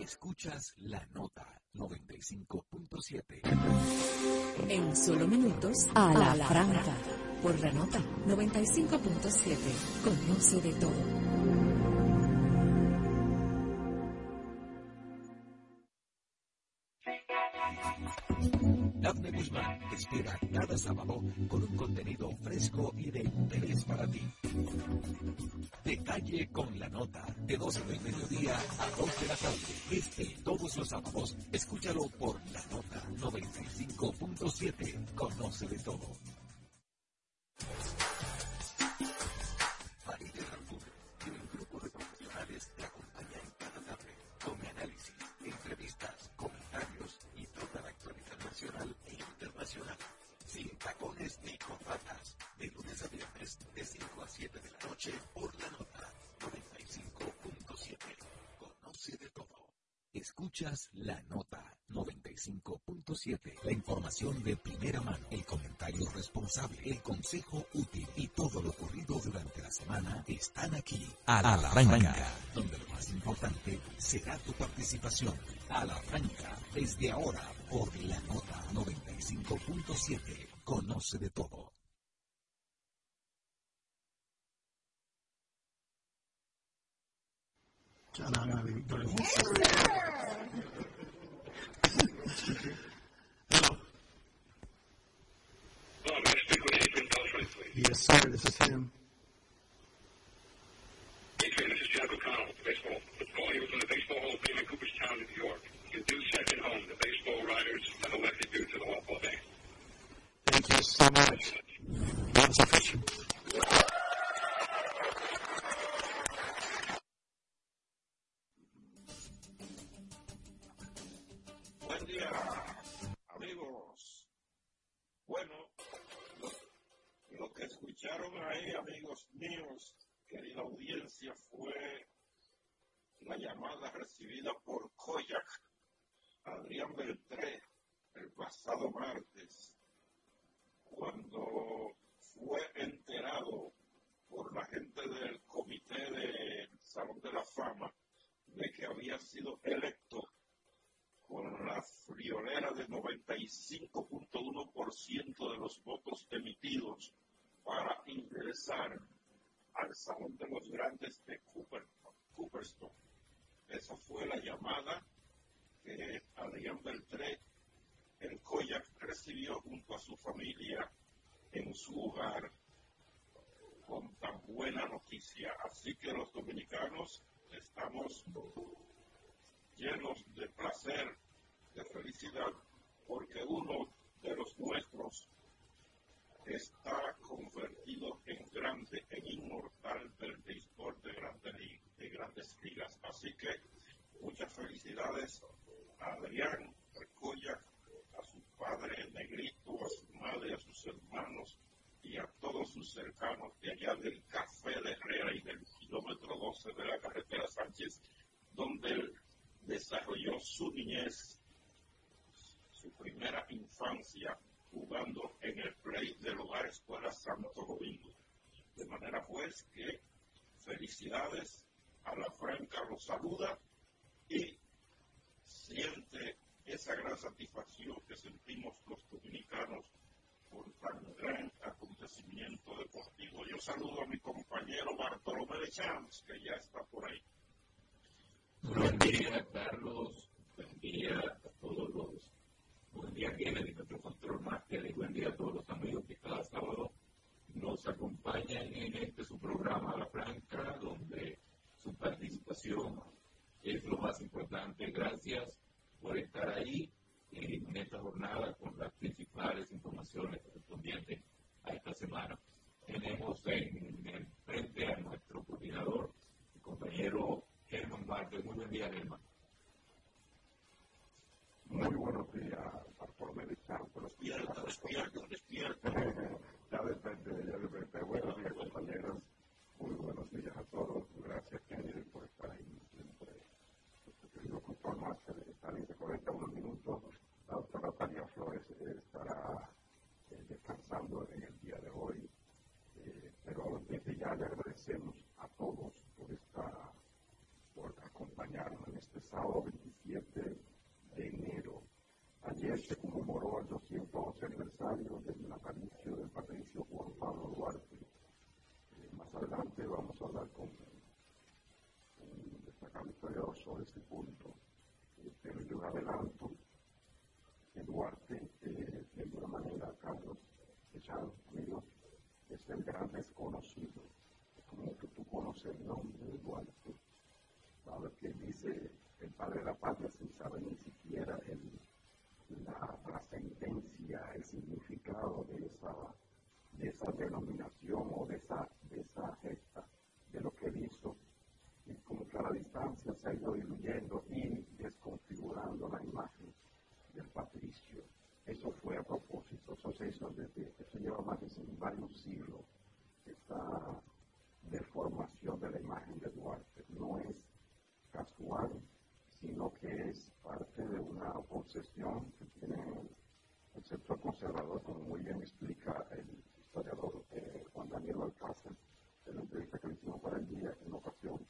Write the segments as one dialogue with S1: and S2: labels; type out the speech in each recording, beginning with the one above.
S1: Escuchas la nota 95.7.
S2: En solo minutos, a la, la franca. Por la nota 95.7. Conoce de todo.
S1: Dafne Guzmán te espera cada sábado con un contenido fresco y de interés para ti. Detalle con la nota, de 12 del mediodía a 2 por 95.7. La información de primera mano, el comentario responsable, el consejo útil y todo lo ocurrido durante la semana están aquí. A la, franca, donde lo más importante será tu participación. A la franca, desde ahora, por la nota 95.7. Conoce de todo.
S3: Saluda y siente esa gran satisfacción que sentimos los dominicanos por tan gran acontecimiento deportivo. Yo saludo a mi compañero Bartolomé de Champs, que ya está por ahí.
S4: Buen día, Carlos. Buen día a todos los. Buen día, Kennedy, nuestro control máster. Y buen día a todos los amigos que cada sábado nos acompañan en este su programa La Franca, donde su participación es lo más importante. Gracias por estar ahí en esta jornada con las principales informaciones correspondientes a esta semana. Tenemos en, en frente a nuestro coordinador, el compañero Germán Márquez. Muy buen día, Germán.
S5: Muy buenos días, Bartolomé de Campo.
S3: Despierta, despierta, despierta.
S5: ya depende, ya depende. Buenos días, compañeros. Muy buenos días a todos. Gracias, Kennedy, por estar ahí. Yo ocupo más de estar en 41 minutos. La doctora Tania Flores eh, estará eh, descansando en el día de hoy. Eh, pero desde ya le agradecemos a todos por, estar, por acompañarnos en este sábado 27 de enero. Ayer se conmemoró el 211 aniversario del natalicio de Patricio Juan Pablo Duarte adelante vamos a hablar con un destacado historiador sobre este punto. Pero yo adelanto que Duarte, eh, de alguna manera, Carlos Echado, amigo, es el gran desconocido. Como que tú conoces el nombre de Duarte. Sabes que dice el padre de la patria sin saber ni siquiera el, la trascendencia, el significado de esa, de esa denominación o de esa esa gesta de lo que él hizo. Y como que a la distancia se ha ido diluyendo y desconfigurando la imagen del patricio. Eso fue a propósito, eso se hizo desde, eso lleva más de varios siglos, esta deformación de la imagen de Duarte. No es casual, sino que es parte de una obsesión que tiene el sector conservador, como muy bien explica el historiador eh, Juan Daniel Alcázar, en la entrevista que le hicimos para el día en ocasión,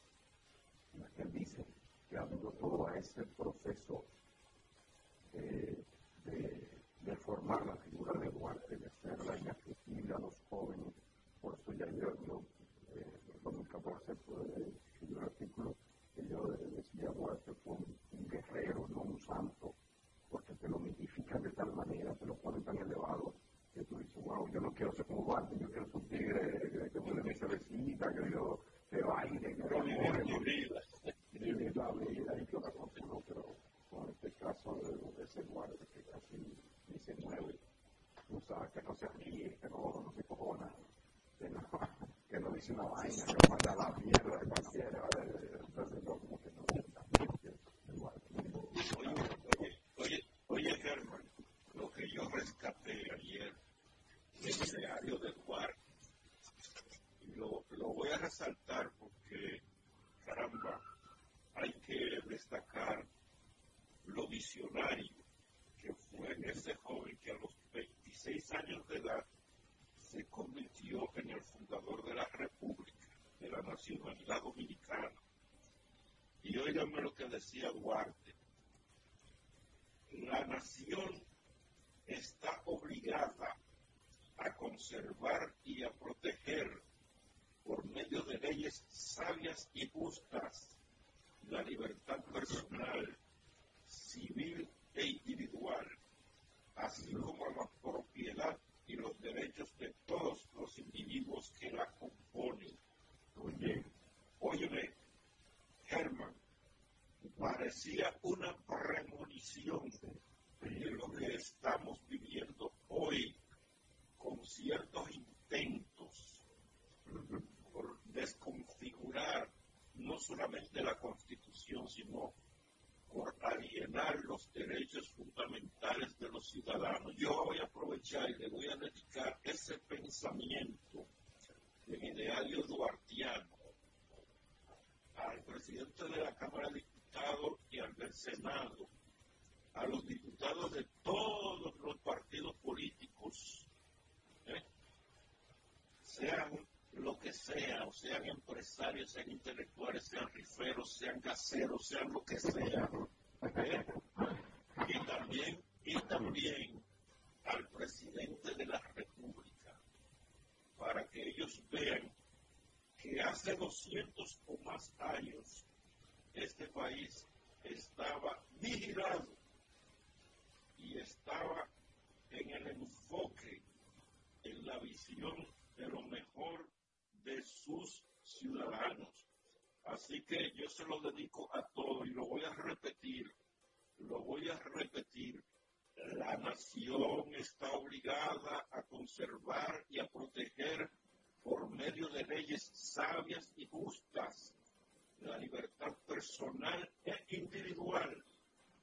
S5: en la que él dice que ha habido todo ese proceso eh, de, de, formar la figura de Duarte, de hacerla inaccesible a los jóvenes. Por eso ya yo, yo eh, en 2014 escribí un artículo que yo decía Duarte fue un, un guerrero, no un santo, porque te lo mitifican de tal manera, te lo ponen tan elevado que tú dices, wow, yo no quiero ser como Duarte, yo quiero ser un tigre que mi cervecita, que yo que baile, que corre, vivir la vida y que otra cosa, no, pero con este caso de, ese que casi ni se mueve, no sabe que no se ríe, que no, no se cojona, que no, que no dice una vaina, que no manda la mierda de cualquiera, entonces no, como que no,
S3: Oye, oye, oye, Germán, lo que yo rescaté ayer del diario de Duarte, lo, lo voy a resaltar porque, caramba, hay que destacar lo visionario que fue ese joven que a los 26 años de edad se convirtió en el fundador de la República, de la nacionalidad dominicana. Y óigame lo que decía Duarte. La nación está obligada a conservar y a proteger por medio de leyes sabias y justas la libertad personal, civil e individual, así como la propiedad y los derechos de todos los individuos que la componen. Oye, óyeme, Germán, parecía una premonición de lo que estamos viviendo hoy con ciertos intentos por desconfigurar no solamente la constitución, sino por alienar los derechos fundamentales de los ciudadanos. Yo voy a aprovechar y le voy a dedicar ese pensamiento del ideario duartiano al presidente de la Cámara de Diputados y al del Senado, a los diputados de todos los partidos políticos, ¿eh? sean lo que sea, o sean empresarios, sean intelectuales, sean riferos, sean caseros, sean lo que sea. Y también, y también al presidente de la República, para que ellos vean que hace 200 o más años este país estaba vigilado y estaba en el enfoque, en la visión de lo mejor de sus ciudadanos. Así que yo se lo dedico a todos y lo voy a repetir, lo voy a repetir. La nación está obligada a conservar y a proteger por medio de leyes sabias y justas la libertad personal e individual,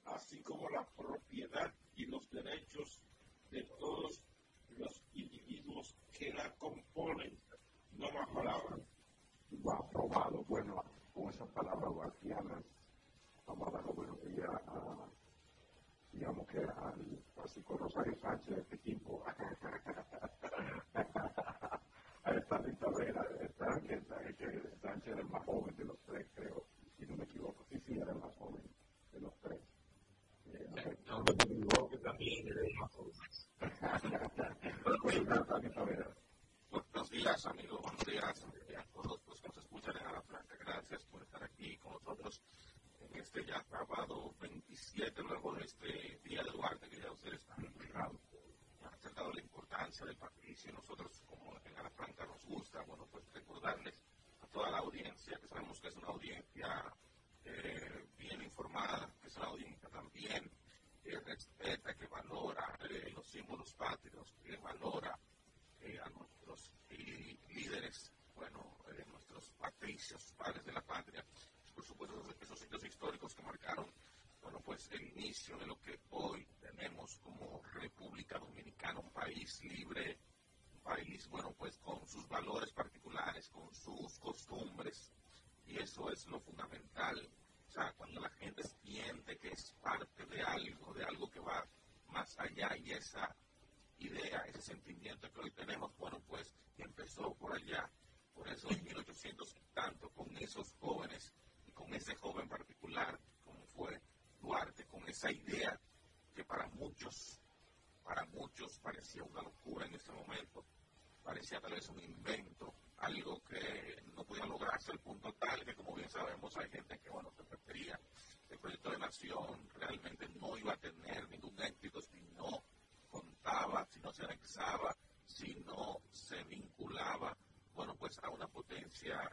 S3: así como la propiedad y los derechos de todos los individuos que la componen. No más palabras.
S5: Va aprobado. Bueno, con esas palabras guardianas, vamos a dar los buenos días a, digamos que al Francisco Rosario Sánchez de este equipo. a esta Rita Vera, está, que, que Sánchez era el más joven de los tres, creo, si no me equivoco. Sí, sí, era el más joven de los tres. Eh,
S4: no, me equivoco, también era el más joven.
S6: Buenos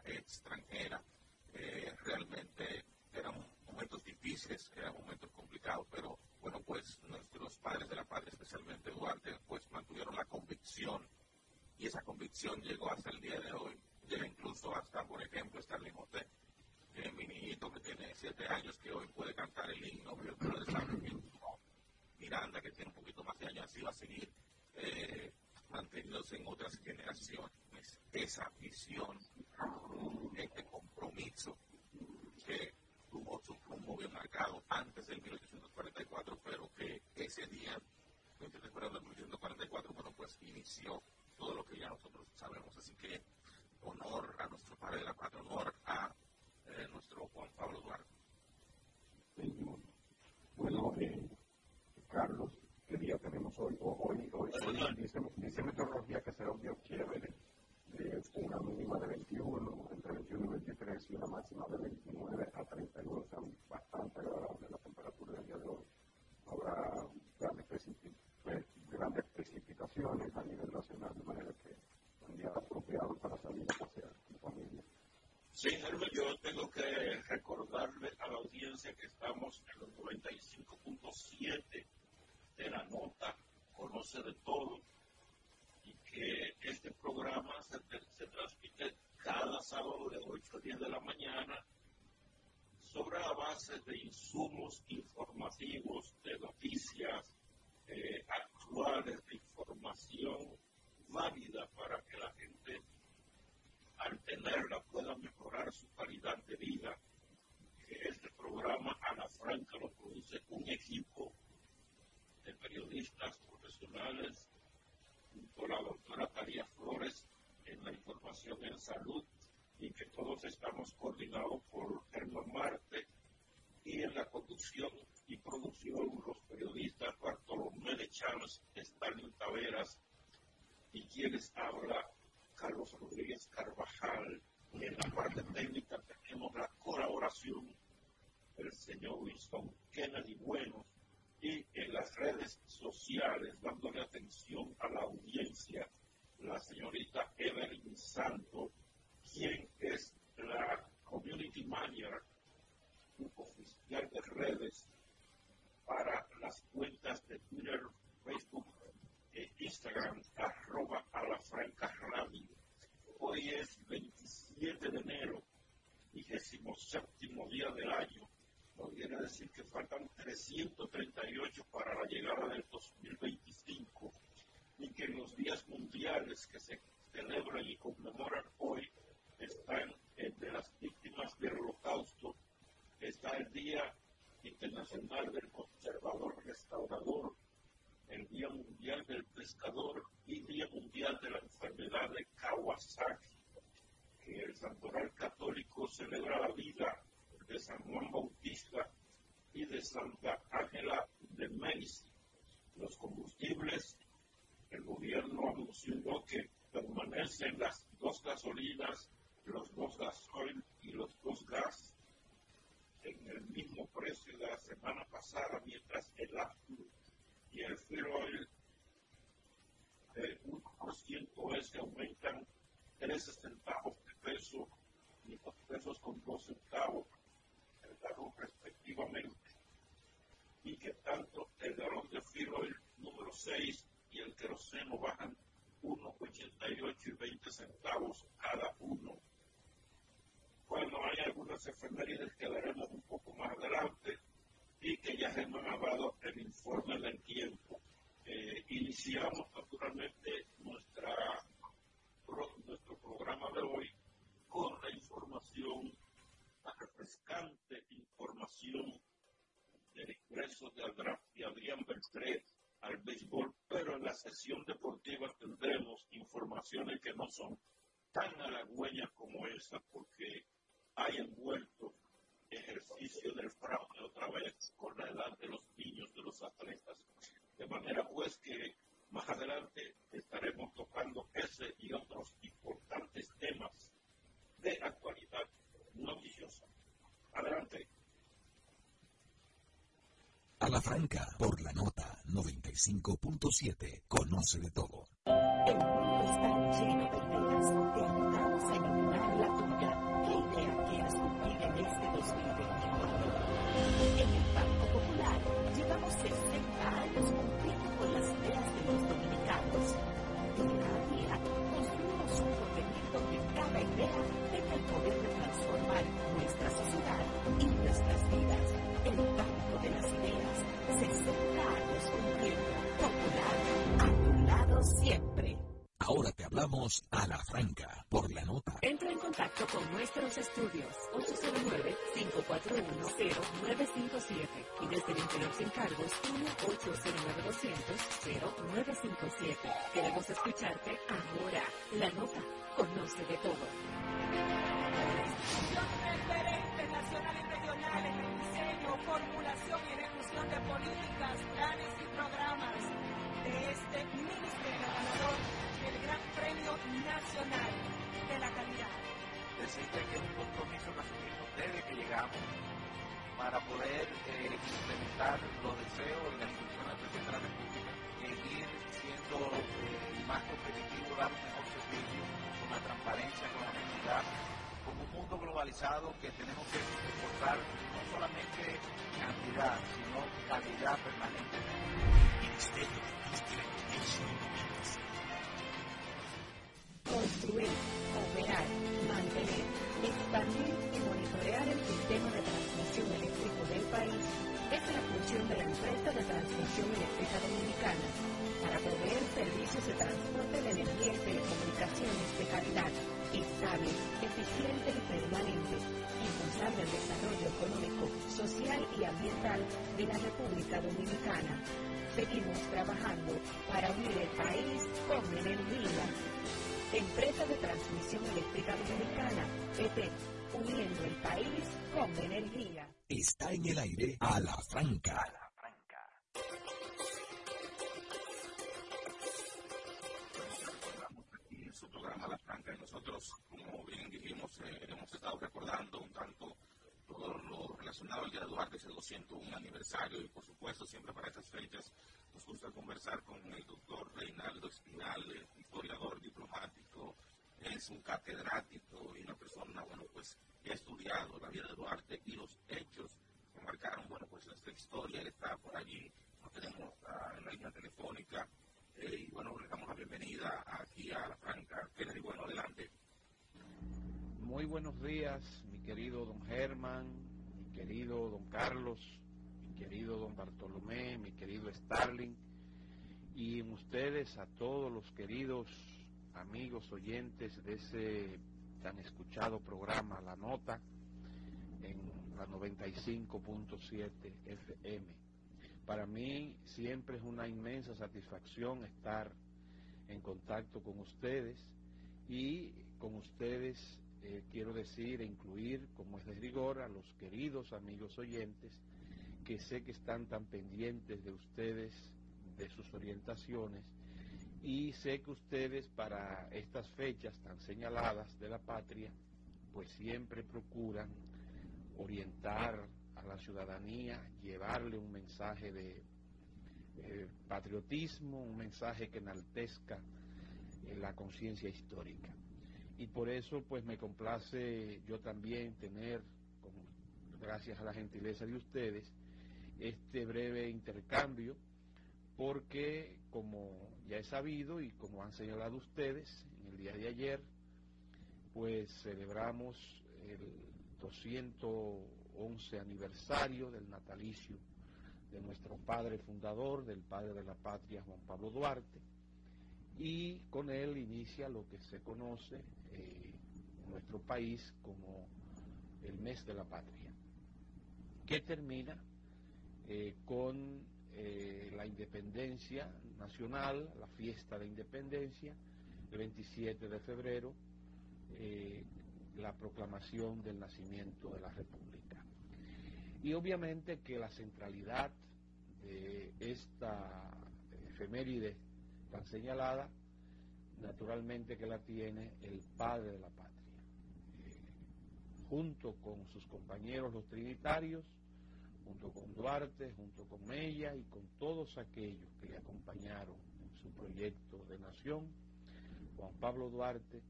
S6: extranjera. Eh, realmente eran momentos difíciles,
S3: Sí, Herbert, yo tengo que recordarle a la audiencia que estamos en y que todos estamos coordinados por Germán Marte y en la conducción y producción los periodistas Bartolomé de Chávez, Stalin Taveras y quienes habla Carlos Rodríguez Carvajal. no bajan 1,88 y 20 centavos cada uno. Bueno, hay algunas efemérides que veremos un poco más adelante y que ya Germán ha dado el informe de del
S1: Por la nota 95.7, conoce de todo.
S7: El mundo está lleno de ideas. Te ayudamos a iluminar la tuya. ¿Qué idea quieres cumplir en este 2024? En el Banco Popular llevamos 60 años cumpliendo con las ideas de los dominicanos. Día a día construimos un porvenir donde cada idea tenga el poder de transformar nuestra sociedad y nuestras vidas. El Banco a
S1: la franca, por la nota.
S7: Entra en contacto con nuestros estudios 809-541-0957 y desde el interior sin cargos 1-809-200-0957. Queremos escucharte ahora. La nota conoce de todo.
S8: referente nacional y regional en el diseño, formulación y ejecución de políticas,
S6: catedrático y una persona, bueno, pues que ha estudiado la vida de Duarte y los hechos que marcaron, bueno, pues nuestra historia, él está por allí, lo tenemos ah, en la línea telefónica, eh, y bueno, le damos la bienvenida aquí a la Franca. Kennedy, bueno, adelante.
S9: Muy buenos días, mi querido don Germán, mi querido don Carlos, mi querido don Bartolomé, mi querido Starling, y ustedes a todos los queridos amigos oyentes de ese tan escuchado programa La Nota en la 95.7 FM. Para mí siempre es una inmensa satisfacción estar en contacto con ustedes y con ustedes eh, quiero decir e incluir, como es de rigor, a los queridos amigos oyentes que sé que están tan pendientes de ustedes, de sus orientaciones, y sé que ustedes para estas fechas tan señaladas de la patria, pues siempre procuran orientar a la ciudadanía, llevarle un mensaje de eh, patriotismo, un mensaje que enaltezca eh, la conciencia histórica. Y por eso pues me complace yo también tener, gracias a la gentileza de ustedes, este breve intercambio porque como ya he sabido y como han señalado ustedes en el día de ayer, pues celebramos el 211 aniversario del natalicio de nuestro padre fundador, del padre de la patria, Juan Pablo Duarte, y con él inicia lo que se conoce eh, en nuestro país como el mes de la patria, que termina eh, con eh, la independencia nacional, la fiesta de independencia, el 27 de febrero, la proclamación del nacimiento de la República. Y obviamente que la centralidad de esta efeméride tan señalada, naturalmente que la tiene el padre de la patria, eh, junto con sus compañeros los trinitarios, junto con Duarte, junto con ella y con todos aquellos que le acompañaron en su proyecto de nación, Juan Pablo Duarte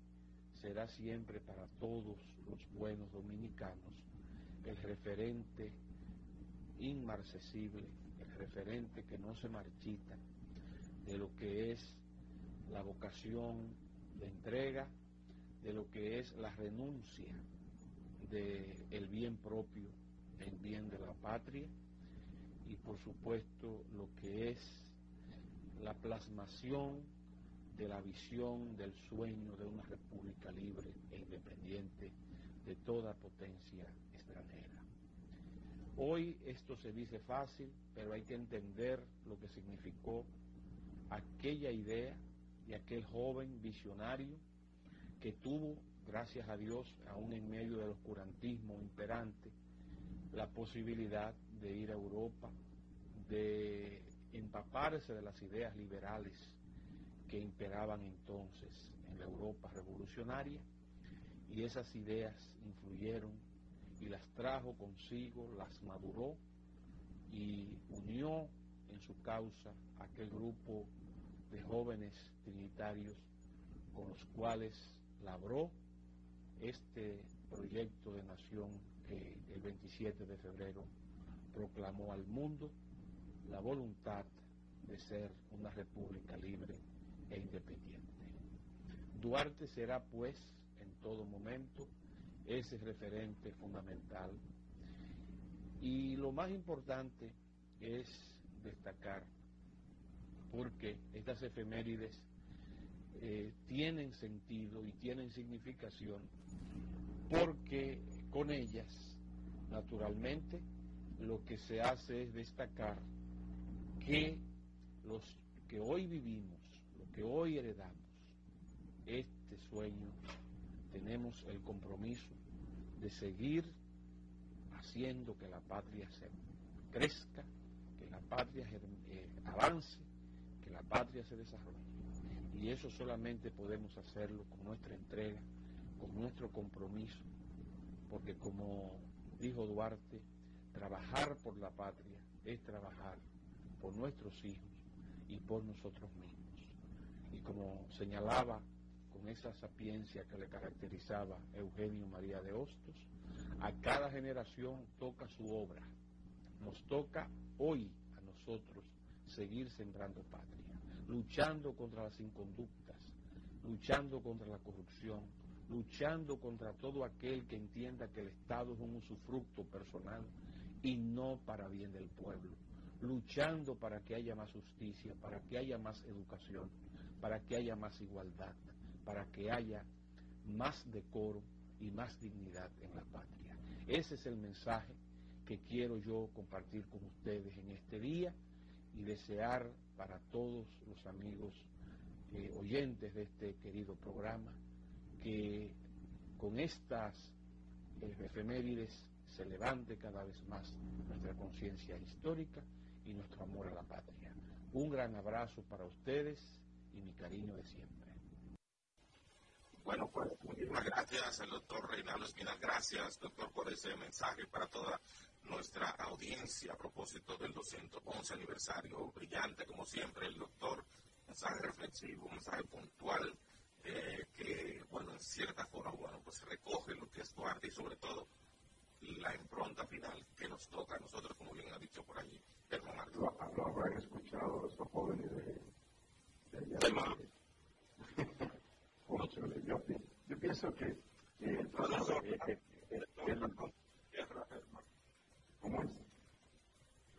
S9: será siempre para todos los buenos dominicanos el referente inmarcesible, el referente que no se marchita de lo que es la vocación de entrega, de lo que es la renuncia del bien propio en bien de la patria y por supuesto lo que es la plasmación de la visión del sueño de una república libre e independiente de toda potencia extranjera. Hoy esto se dice fácil, pero hay que entender lo que significó aquella idea de aquel joven visionario que tuvo, gracias a Dios, aún en medio del oscurantismo imperante, la posibilidad de ir a Europa, de empaparse de las ideas liberales que imperaban entonces en la Europa revolucionaria y esas ideas influyeron y las trajo consigo, las maduró y unió en su causa aquel grupo de jóvenes trinitarios con los cuales labró este proyecto de nación el 27 de febrero proclamó al mundo la voluntad de ser una república libre e independiente. Duarte será pues en todo momento ese referente fundamental y lo más importante es destacar porque estas efemérides eh, tienen sentido y tienen significación porque con ellas naturalmente lo que se hace es destacar que los que hoy vivimos que hoy heredamos este sueño, tenemos el compromiso de seguir haciendo que la patria se crezca, que la patria eh, avance, que la patria se desarrolle. Y eso solamente podemos hacerlo con nuestra entrega, con nuestro compromiso, porque como dijo Duarte, trabajar por la patria es trabajar por nuestros hijos y por nosotros mismos y como señalaba con esa sapiencia que le caracterizaba Eugenio María de Hostos, a cada generación toca su obra. Nos toca hoy a nosotros seguir sembrando patria, luchando contra las inconductas, luchando contra la corrupción, luchando contra todo aquel que entienda que el Estado es un usufructo personal y no para bien del pueblo, luchando para que haya más justicia, para que haya más educación, para que haya más igualdad, para que haya más decoro y más dignidad en la patria. Ese es el mensaje que quiero yo compartir con ustedes en este día y desear para todos los amigos eh, oyentes de este querido programa que con estas eh, efemérides se levante cada vez más nuestra conciencia histórica y nuestro amor a la patria. Un gran abrazo para ustedes y mi cariño de siempre.
S6: Bueno, pues muchísimas gracias al doctor Reinaldo Espinal. Gracias, doctor, por ese mensaje para toda nuestra audiencia a propósito del 211 aniversario. Brillante, como siempre, el doctor. Mensaje reflexivo, mensaje puntual, eh, que, bueno, en cierta forma, bueno, pues recoge lo que es tu arte y sobre todo la impronta final que nos toca a nosotros, como bien ha dicho por allí,
S5: lo, lo habrán escuchado estos jóvenes de, de allá. yo, yo pienso que, que que, que, que, ¿cómo es?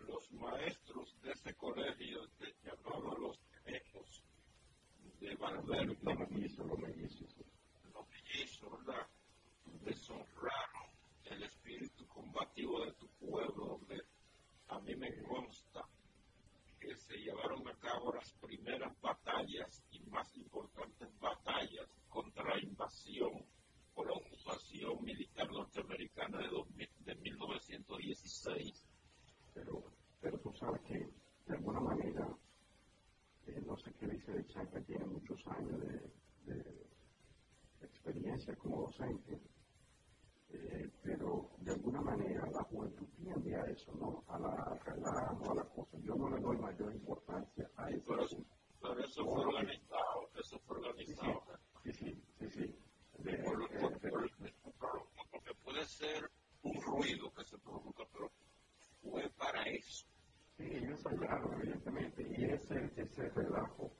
S3: Los maestros de ese colegio te llamaban los de Valverde.
S5: Los mellizos, los mellizos.
S3: Los mellizos, ¿verdad? Deshonraron el espíritu combativo de tu pueblo, donde a mí me consta que se llevaron a cabo las primeras batallas y más importantes batallas contra la invasión o la ocupación militar norteamericana de, dos, de 1916.
S5: Pero, pero tú sabes que de alguna manera, eh, no sé qué dice de Chanca, tiene muchos años de, de experiencia como docente eh, pero de alguna manera la juventud tiende a eso, ¿no? A la relajo, a la cosa. Yo no le doy mayor importancia a eso.
S3: Pero, pero eso fue organizado, eso fue organizado.
S5: Sí, sí, sí, sí.
S3: De, por, lo, por, por, porque puede ser un ruido que se produzca, pero fue para eso.
S5: Sí, ellos ensayaron, evidentemente, y ese, ese relajo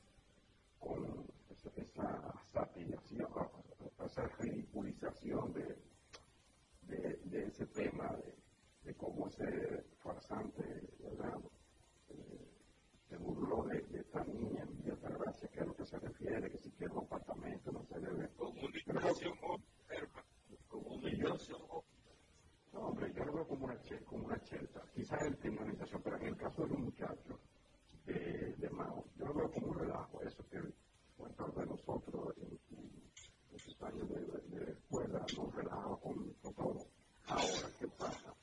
S5: con esa, esa satirización, esa ridiculización de de, de ese tema, de, de, cómo ese farsante, ¿verdad? Eh, se burló de, de, esta niña en Villa Gracia, que es a lo que se refiere, que si quiere un apartamento no se debe.
S3: Comunicación Comunicación
S5: No, hombre, yo lo veo como una, como una chelta. Quizás una orientación, pero en el caso de un muchacho de, de Mao, yo lo veo como un relajo, eso que cuenta de nosotros en, en sus años de, de, de escuela, no relajo con, con todo. Ahora, ¿qué pasa?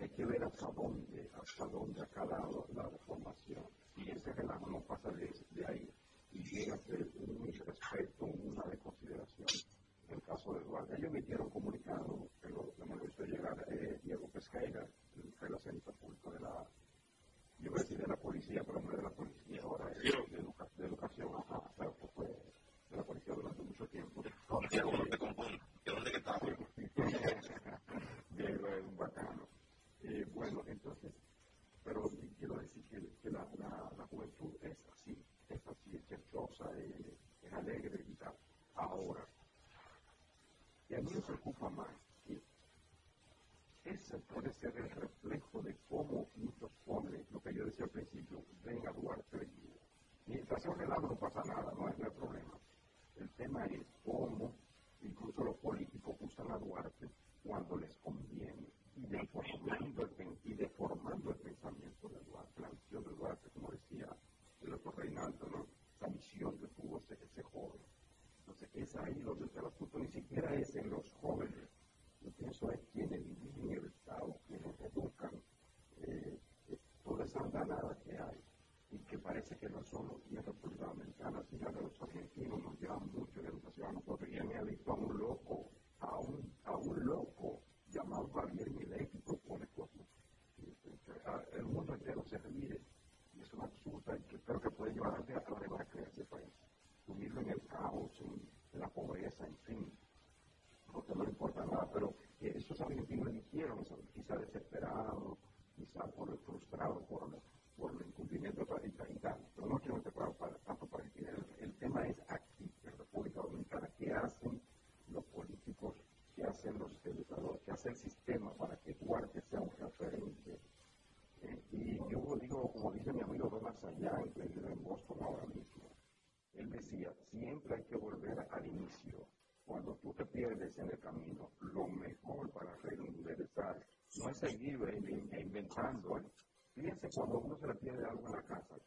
S5: Hay que ver hasta dónde, hasta dónde ha calado la reformación. Si ese relajo no pasa de, de ahí y llega a ser un respeto, una desconsideración. En el caso de Eduardo, ellos emitieron comunicado que lo, que me lo hizo llegar eh, Diego Pesqueira, el relacionista público de la, yo voy a decir de la policía, pero no de la policía, ahora es de, educa, de educación, ajá, claro, que fue de la policía durante mucho tiempo.
S3: ¿Dónde que estaba?
S5: Diego es un bacano. Eh, bueno, entonces, pero quiero decir que, que la, la, la, juventud es así, es así, es cherchosa, es, es alegre y tal. Ahora, y a mí me preocupa más que ese puede ser el reflejo de cómo muchos jóvenes, lo que yo decía al principio, ven a Duarte y mientras sea un relajo no pasa nada, no hay, no hay problema. El tema es cómo incluso los políticos usan a Duarte cuando les conviene y deformando el, y deformando el pensamiento de Duarte, la visión de Duarte, como decía el doctor Reinaldo, ¿no? la visión que tuvo ese, ese joven. Entonces es ahí donde está el asunto, ni siquiera es en los jóvenes. Yo pienso es quienes dirigen el Estado, quienes educan eh, toda esa andanada que hay y que parece que no solo aquí en República Dominicana, sino que los argentinos nos llevan mucho de educación a nosotros. Y me ha visto a un loco, a un, a un loco llamado Javier Milei que propone cosas. El mundo entero se ríe y es una absurda y que creo que puede llevar a la debacle de ese país. Sumirlo en el caos, en, en la pobreza, en fin. Porque no le importa nada, pero eh, esos argentinos eligieron, quizá desesperados, quizá por frustrados por por el incumplimiento tal. Pero no quiero para, tanto para el, el tema es aquí, en República Dominicana, qué hacen los políticos, qué hacen los educadores, qué hace el sistema para que Duarte sea un referente. Eh, y yo digo, como dice mi amigo Donald Sayán, que vive en Boston ahora mismo, él decía, siempre hay que volver al inicio. Cuando tú te pierdes en el camino, lo mejor para reenderezar no es seguir inventando, Cuando uno se le pierde algo en la casa,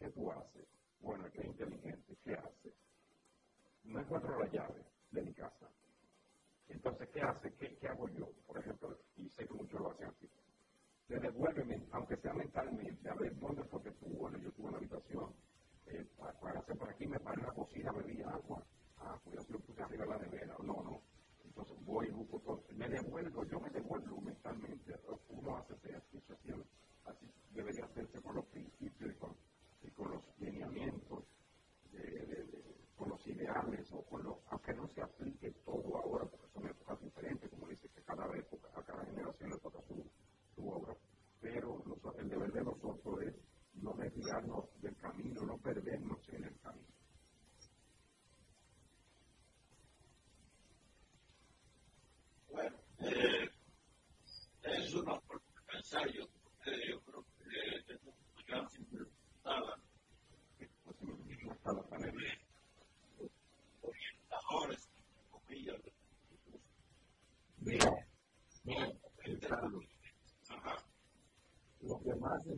S5: eso es no mezclar, no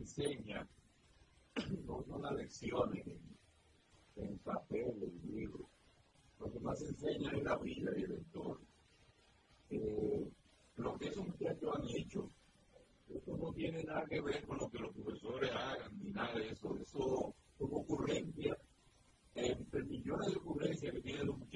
S4: enseña, no son las lecciones en, en papel, en libro. Lo que más enseña es la vida y el entorno. Eh, lo que esos muchachos han hecho, esto no tiene nada que ver con lo que los profesores hagan, ni nada de eso. Eso son ocurrencia, entre millones de ocurrencias que tienen los muchachos.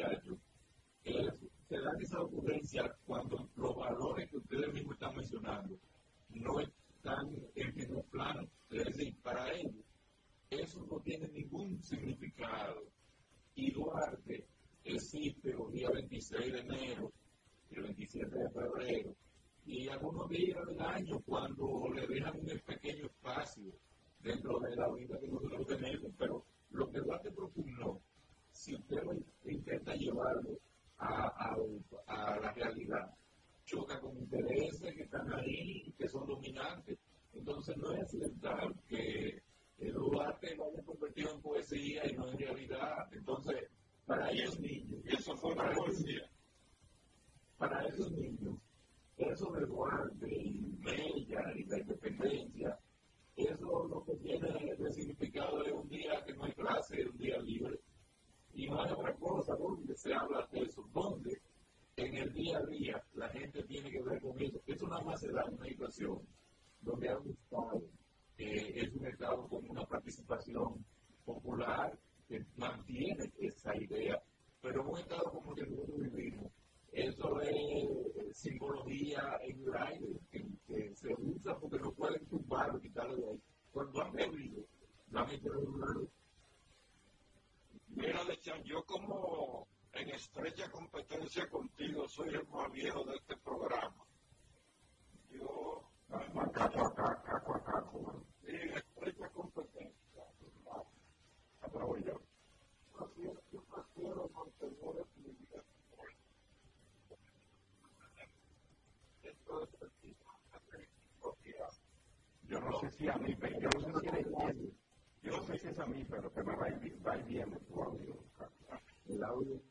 S4: se da una ecuación yo no sé si es a mí, pero que me va a ir, va bien. El audio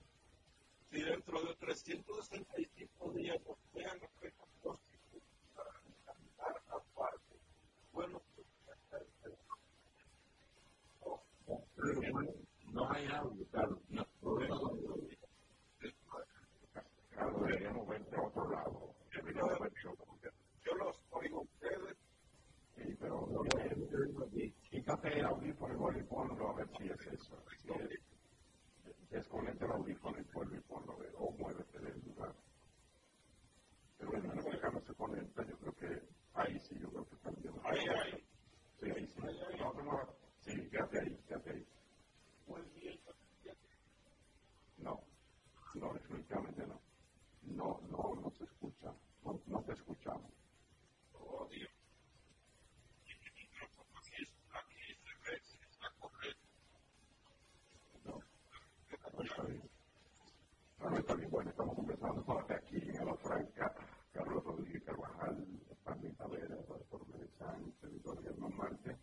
S4: organizados aquí en la Franca, Carlos Rodríguez Carvajal, Pamela Tavera, el doctor Sánchez, el doctor Guillermo Marte,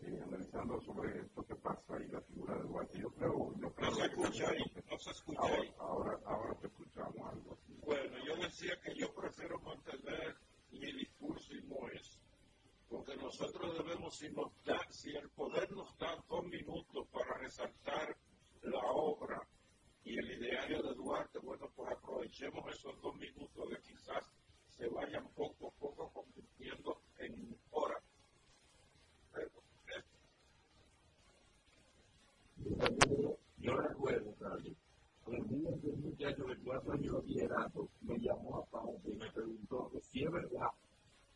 S4: eh, analizando sobre esto que pasa y la figura del guante. Yo creo, yo no se escucha ahí, no se escucha ahora. Ahora, te escuchamos algo. Así. Bueno, yo decía que yo prefiero mantener mi discurso y no es, porque nosotros debemos irnos un muchacho de cuatro años de bachillerato me llamó a pausa y me preguntó que si es verdad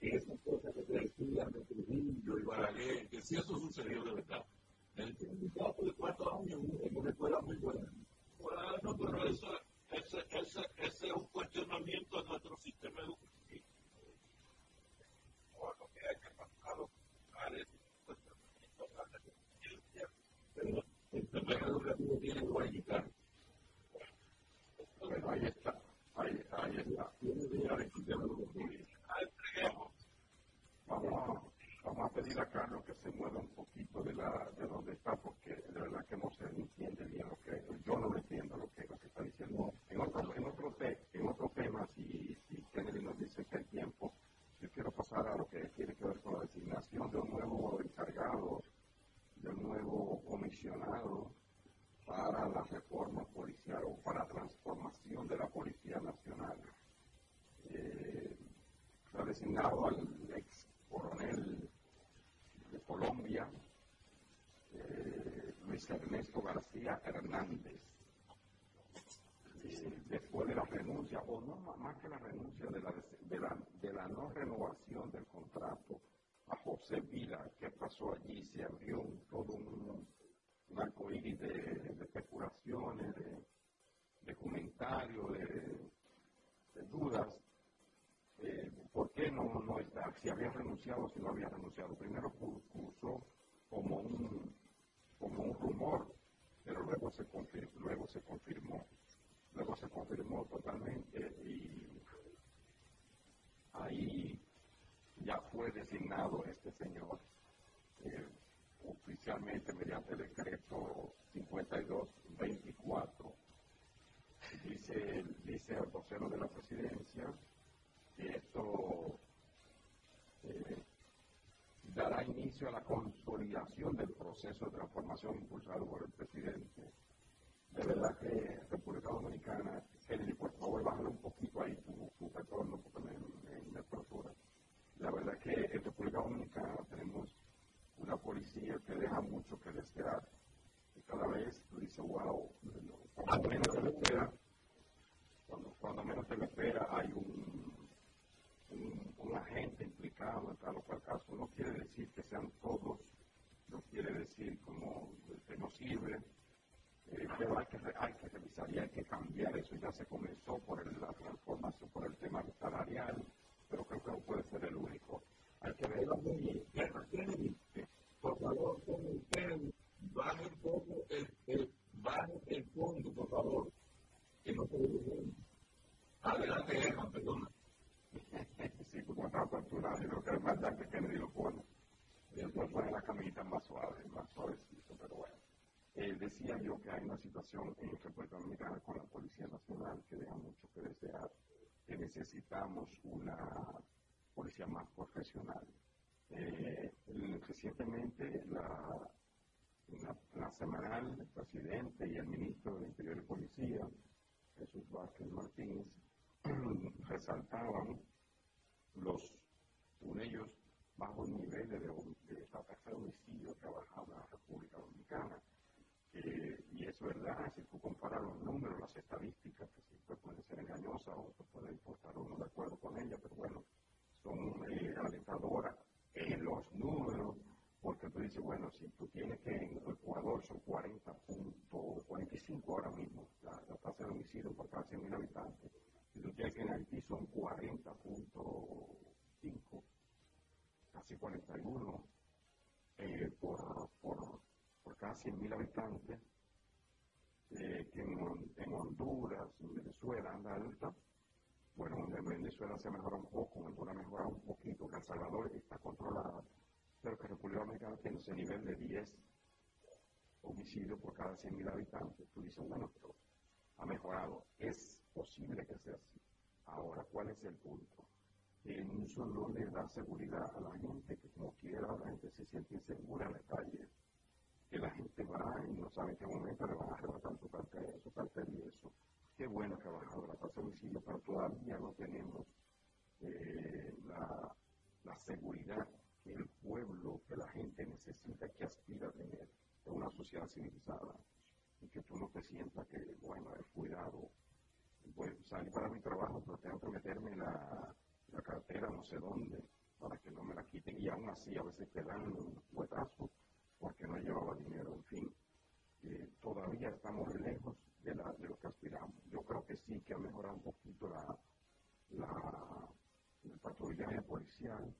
S4: que esas cosas que se decían de
S3: Trujillo y Balaguer, que si eso sucedió de verdad.
S5: Él tiene
S3: un muchacho de cuatro años
S5: en una escuela muy buena. Bueno, pero eso, ese, es
S3: un cuestionamiento de nuestro sistema educativo. Bueno,
S4: que hay
S3: que pasar a
S5: cuestionamiento. Pero el sistema educativo tiene dos guitarras pero ahí está.
S3: Ahí, está.
S5: Tiene idea de que Vamos a, pedir a Carlos que se mueva un poquito de, donde está,
S3: porque de verdad que no se entiende bien lo que yo no entiendo lo que, lo está diciendo. En otro, en tema,
S4: si, si Kennedy nos dice que hay tiempo, yo quiero pasar a lo que tiene que ver con la designación de un nuevo encargado, de un nuevo comisionado
S5: la reforma policial o para la transformación de la Policía Nacional. Eh, ha designado al ex coronel de Colombia, eh, Luis Ernesto García Hernández, después de la renuncia, o no más que la renuncia de la, de la, de la no renovación del contrato a José Vila, que pasó allí, se abrió todo un, un arcoíris de, de, especulaciones, de, de comentarios, de, de dudas. Eh, ¿Por qué no, no está? Si había renunciado o si no había renunciado. Primero cursó como un, como un rumor, pero luego se, confirmó, luego se confirmó. Luego se confirmó totalmente y ahí ya fue designado este señor eh, oficialmente mediante el decreto 5224. Dice, dice el vocero de la presidencia que esto eh, dará inicio a la consolidación del proceso de transformación impulsado por el presidente. De verdad que República Dominicana, Kennedy, por favor, bájale un poquito ahí tu, tu retorno porque me, me, me tortura. La verdad que en República Dominicana tenemos una policía que deja mucho que desear. Y cada vez tú dices, wow, cuando menos te lo espera, cuando, cuando menos te lo espera, hay un, un, un agente implicado en tal o cual caso. No quiere decir que sean todos, no quiere decir como que no sirve, eh, pero hay que, hay que revisar y hay que cambiar eso. Ya se comenzó por el, la transformación, por el tema salarial, pero creo que no puede ser el único. Hay que ver muy Kennedy, por favor, como usted, baje un poco el, el, baje el fondo, por favor, que no se ve Adelante, Germán, perdona. sí, porque estaba torturado, yo creo que es verdad que Kennedy lo pone. Después pone la camita más suave, más suavecito, pero bueno. Eh, decía yo que hay una situación en República Dominicana con la Policía Nacional que deja mucho que desear, que necesitamos una policía más profesional. Eh, recientemente la, la, semanal, el presidente y el ministro del Interior y Policía, Jesús Vázquez Martínez, resaltaban los, según ellos, bajos niveles de, de la tasa de homicidio que ha bajado en la República Dominicana. Y es verdad, si tú comparas los números, las estadísticas, que siempre pueden ser engañosas o te puede importar uno de acuerdo con ellas, pero bueno, son eh, alentadoras en los números, porque tú dices, bueno, si tú tienes que en Ecuador son 40 puntos, 45 ahora mismo, la, la tasa de homicidio por cada 100.000 habitantes, si tú tienes que en Haití son 40.5, casi 41 eh, por, por, por cada 100.000 habitantes, eh, que en, en, Honduras, en Venezuela anda alta. Bueno, en Venezuela se mejora un poco, en Honduras mejora un poquito, que El Salvador está controlada, pero que República Dominicana tiene ese nivel de 10 homicidios por cada 100.000 habitantes. Tú dices, bueno, pero ha mejorado. Es posible que sea así. Ahora, ¿cuál es el punto? En eso no le da seguridad a la gente, que como quiera la gente se siente insegura en la calle que la gente va y no sabe en qué momento le van a arrebatar su cartel, su cartel y eso. Qué bueno que ha bajado la tasa de homicidio, pero todavía no tenemos eh, la, seguridad que el pueblo, que la gente necesita, que aspira a tener en una sociedad civilizada. Y que tú no te sientas que, bueno, cuidado, pues salir para mi trabajo, pero tengo que meterme la, la cartera no sé dónde, para que no me la quiten. Y aún así, a veces te dan un puetazo porque no llevaba dinero, en fin. Eh, todavía estamos lejos de, la, de, lo que aspiramos. Yo creo que sí que ha mejorado un poquito la, el patrullaje policial,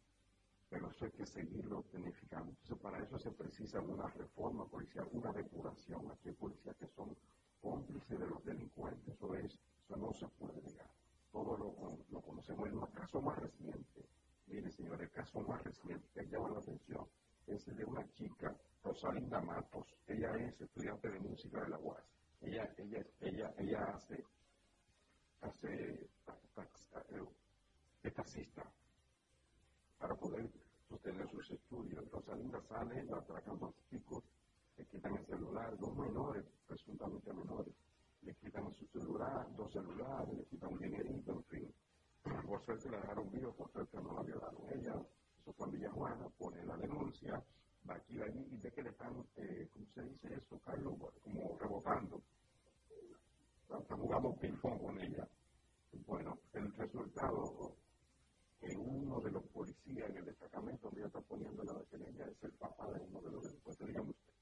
S5: pero eso hay que seguirlo planificando. Entonces, para eso se precisa una reforma policial, una depuración. Aquí hay policías que son cómplices de los delincuentes, eso, es, eso no se puede negar. Todo lo, lo conocemos. El caso más reciente, mire señor, el caso más reciente que llama la atención es el de una chica Rosalinda Matos, ella es estudiante de música de la UAS. Ella, ella, ella, ella hace, hace es taxista para poder sostener sus estudios. Rosalinda sale, la atracan dos chicos le quitan el celular, dos menores, presuntamente menores, le quitan su celular, dos celulares, le quitan un dinerito, en fin. Por suerte le dejaron vivo, por suerte no la violaron ella. Eso fue en Villajuana, pone la denuncia, va aquí, va allí, y ve que le están, eh, ¿cómo se dice eso, Carlos? Como rebotando. Están jugando ping-pong con ella. Bueno, el resultado que uno de los policías en el destacamento donde está poniendo la detenida es el papá de uno de los delincuentes, digamos usted.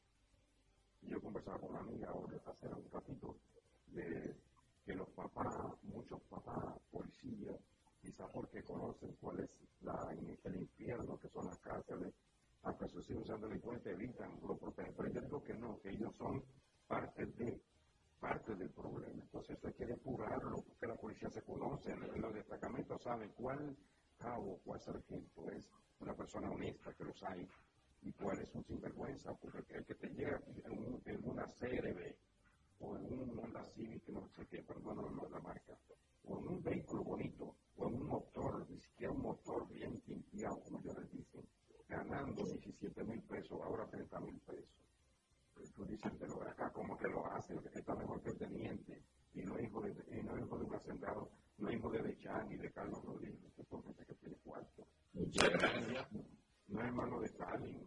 S5: Yo conversaba con una amiga ahora hace un ratito de que los papás, muchos papás policías, quizás porque conocen cuál es la, el infierno que son las cárceles, aunque sus hijos sean delincuentes, evitan, lo protegen. Pero yo digo que no, que ellos son parte de parte del problema. Entonces se quiere curarlo, porque la policía se conoce, en los destacamentos saben cuál cabo, cuál sargento es una persona honesta, que los hay, y cuál es un sinvergüenza, porque el que te llega en, una CRB o en un Honda Civic, no sé qué, perdón, no la marca, o en un vehículo bonito, o en un motor, ni siquiera un motor bien limpiado, como yo les dicen, ganando 17 mil pesos, ahora 30 mil pesos. Tú dices, pero acá como que lo hacen, que está mejor que el teniente, y no hijo de, y no hijo de un hacendado, no hijo de Bechan ni de Carlos Rodríguez, que son gente que tiene cuarto. No es hermano de Stalin,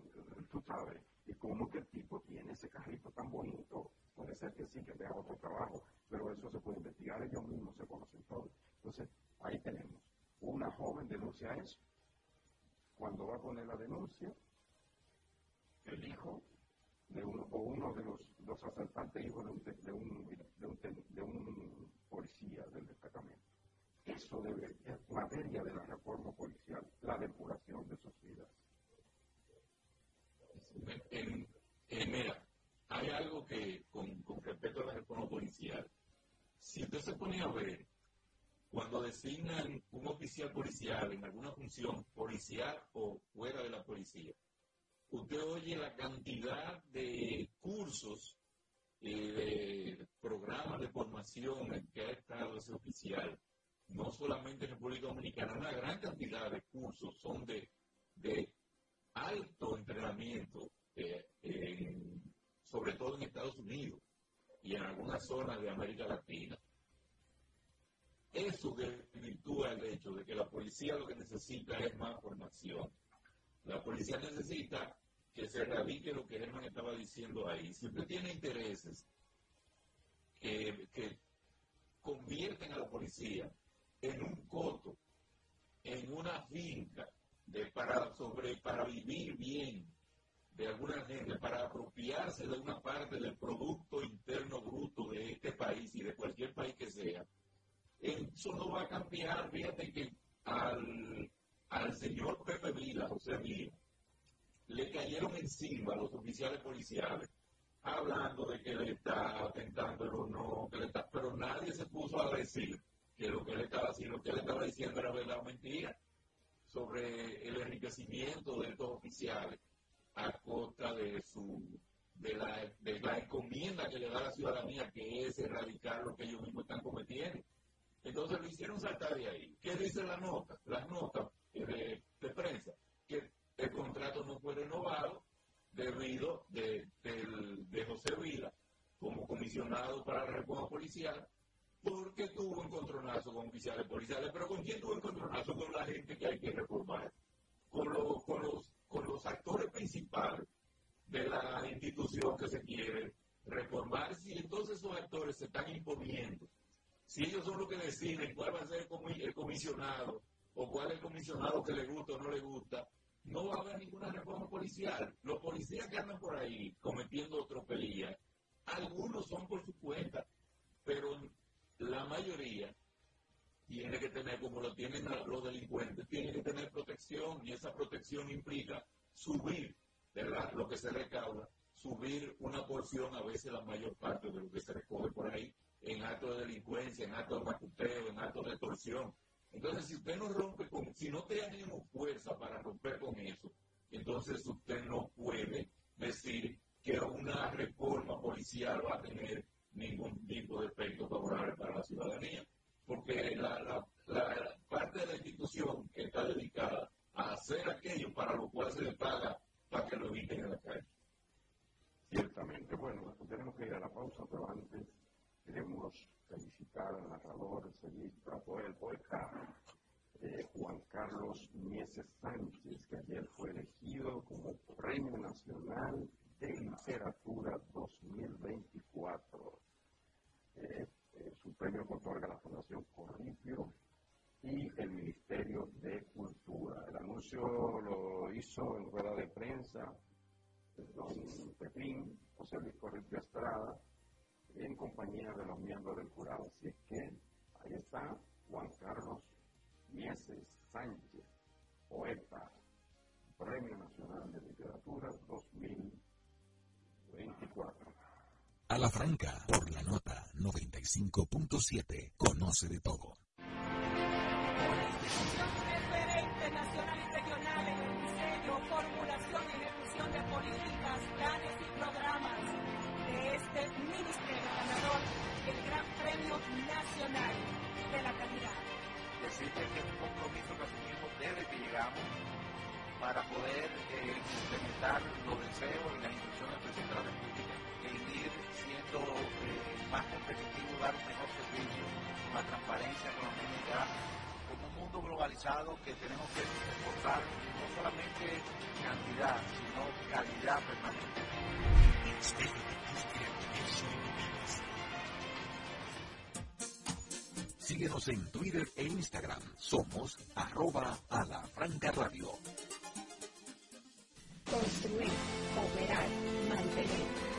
S5: tú sabes. Y cómo que el tipo tiene ese carrito tan bonito, puede ser que sí, que tenga otro trabajo, pero eso se puede investigar, ellos mismos se conocen todo. Entonces, ahí tenemos. Una joven denuncia eso. Cuando va a poner la denuncia, el hijo de uno, o uno de los, dos asaltantes, hijo de un, de un, de un, de un policía del destacamento. Eso debe ser materia de la reforma policial, la depuración de sus vidas.
S4: En, mira, hay algo que, con, con respecto a la reforma policial, si usted se pone a ver, cuando designan un oficial policial en alguna función policial o fuera de la policía, usted oye la cantidad de cursos, eh, de programas de formación en que ha estado ese oficial, no solamente en República Dominicana, una gran cantidad de cursos son de, alto entrenamiento, eh, sobre todo en Estados Unidos y en algunas zonas de América Latina. Eso desvirtúa el hecho de que la policía lo que necesita es más formación. La policía necesita que se radique lo que Germán estaba diciendo ahí. Si usted tiene intereses que, que convierten a la policía en un coto, en una finca de, para, sobre, para vivir bien de alguna gente, para apropiarse de una parte del Producto Interno Bruto de este país y de cualquier país que sea, eso no va a cambiar. Fíjate que al, señor Pepe Vila, José Vila, le cayeron encima los oficiales policiales hablando de que le está atentando el honor, que le está, pero nadie se puso a decir que lo que él estaba diciendo era verdad o mentira, sobre el enriquecimiento de estos oficiales a costa de su de la, de la encomienda que le da la ciudadanía, que es erradicar lo que ellos mismos están cometiendo. Entonces lo hicieron saltar de ahí. ¿Qué dice la nota? Las notas de, prensa, que el contrato no fue renovado debido de, de, de José Vila como comisionado para la reforma policial porque tuvo encontronazo con oficiales policiales, pero ¿con quién tuvo encontronazo? Con la gente que hay que reformar, con, con, los, con los actores principales de la institución que se quiere reformar, si entonces esos actores se están imponiendo, si ellos son los que deciden cuál va a ser el comisionado, o cuál es el comisionado que le gusta o no le gusta, no va a haber ninguna reforma policial. Los policías que andan por ahí cometiendo tropelías, algunos son por su cuenta, pero la mayoría tiene que tener, como lo tienen los delincuentes, tiene que tener protección y esa protección implica subir lo que se recauda, subir una porción, a veces la mayor parte de lo que se recoge por ahí, en actos de delincuencia, en actos de macuteo, en actos de extorsión. Entonces, si usted no rompe con, si no tenemos fuerza para romper con eso, entonces usted no puede decir que una reforma policial va a tener ningún tipo de efecto favorable para la ciudadanía, porque la, la, parte de la institución que está dedicada a hacer aquello para lo cual se le paga para que lo eviten en la calle.
S5: Ciertamente, bueno, tenemos que ir a la pausa, pero antes queremos felicitar al narrador, ensayista, poeta, poeta eh, Juan Carlos Mieses Sánchez, que ayer fue elegido como Premio Nacional de Literatura 2024. Eh, eh, su premio que otorga la Fundación Corripio y el Ministerio de Cultura. El anuncio lo hizo en rueda de prensa don Pepín, José Luis Corripio Estrada, en compañía de los miembros del jurado. Así es que ahí está Juan Carlos Mieses Sánchez, poeta, Premio Nacional de Literatura 2024.
S1: La franca, por la nota 95.7, conoce de todo.
S10: Nacional y regional en el diseño, formulación y ejecución de políticas, planes y programas de este ministerio ganador el Gran Premio Nacional de la Calidad.
S11: Decirte que es un compromiso que asumimos desde que llegamos para poder eh, implementar los deseos y las instrucciones del presidente ir siendo eh, más competitivo, dar un mejor servicio, más transparencia económica, con un mundo globalizado que tenemos que exportar no solamente cantidad, sino calidad permanente.
S1: Síguenos en Twitter e Instagram. Somos arroba a la franca radio.
S8: Construir, operar, mantener,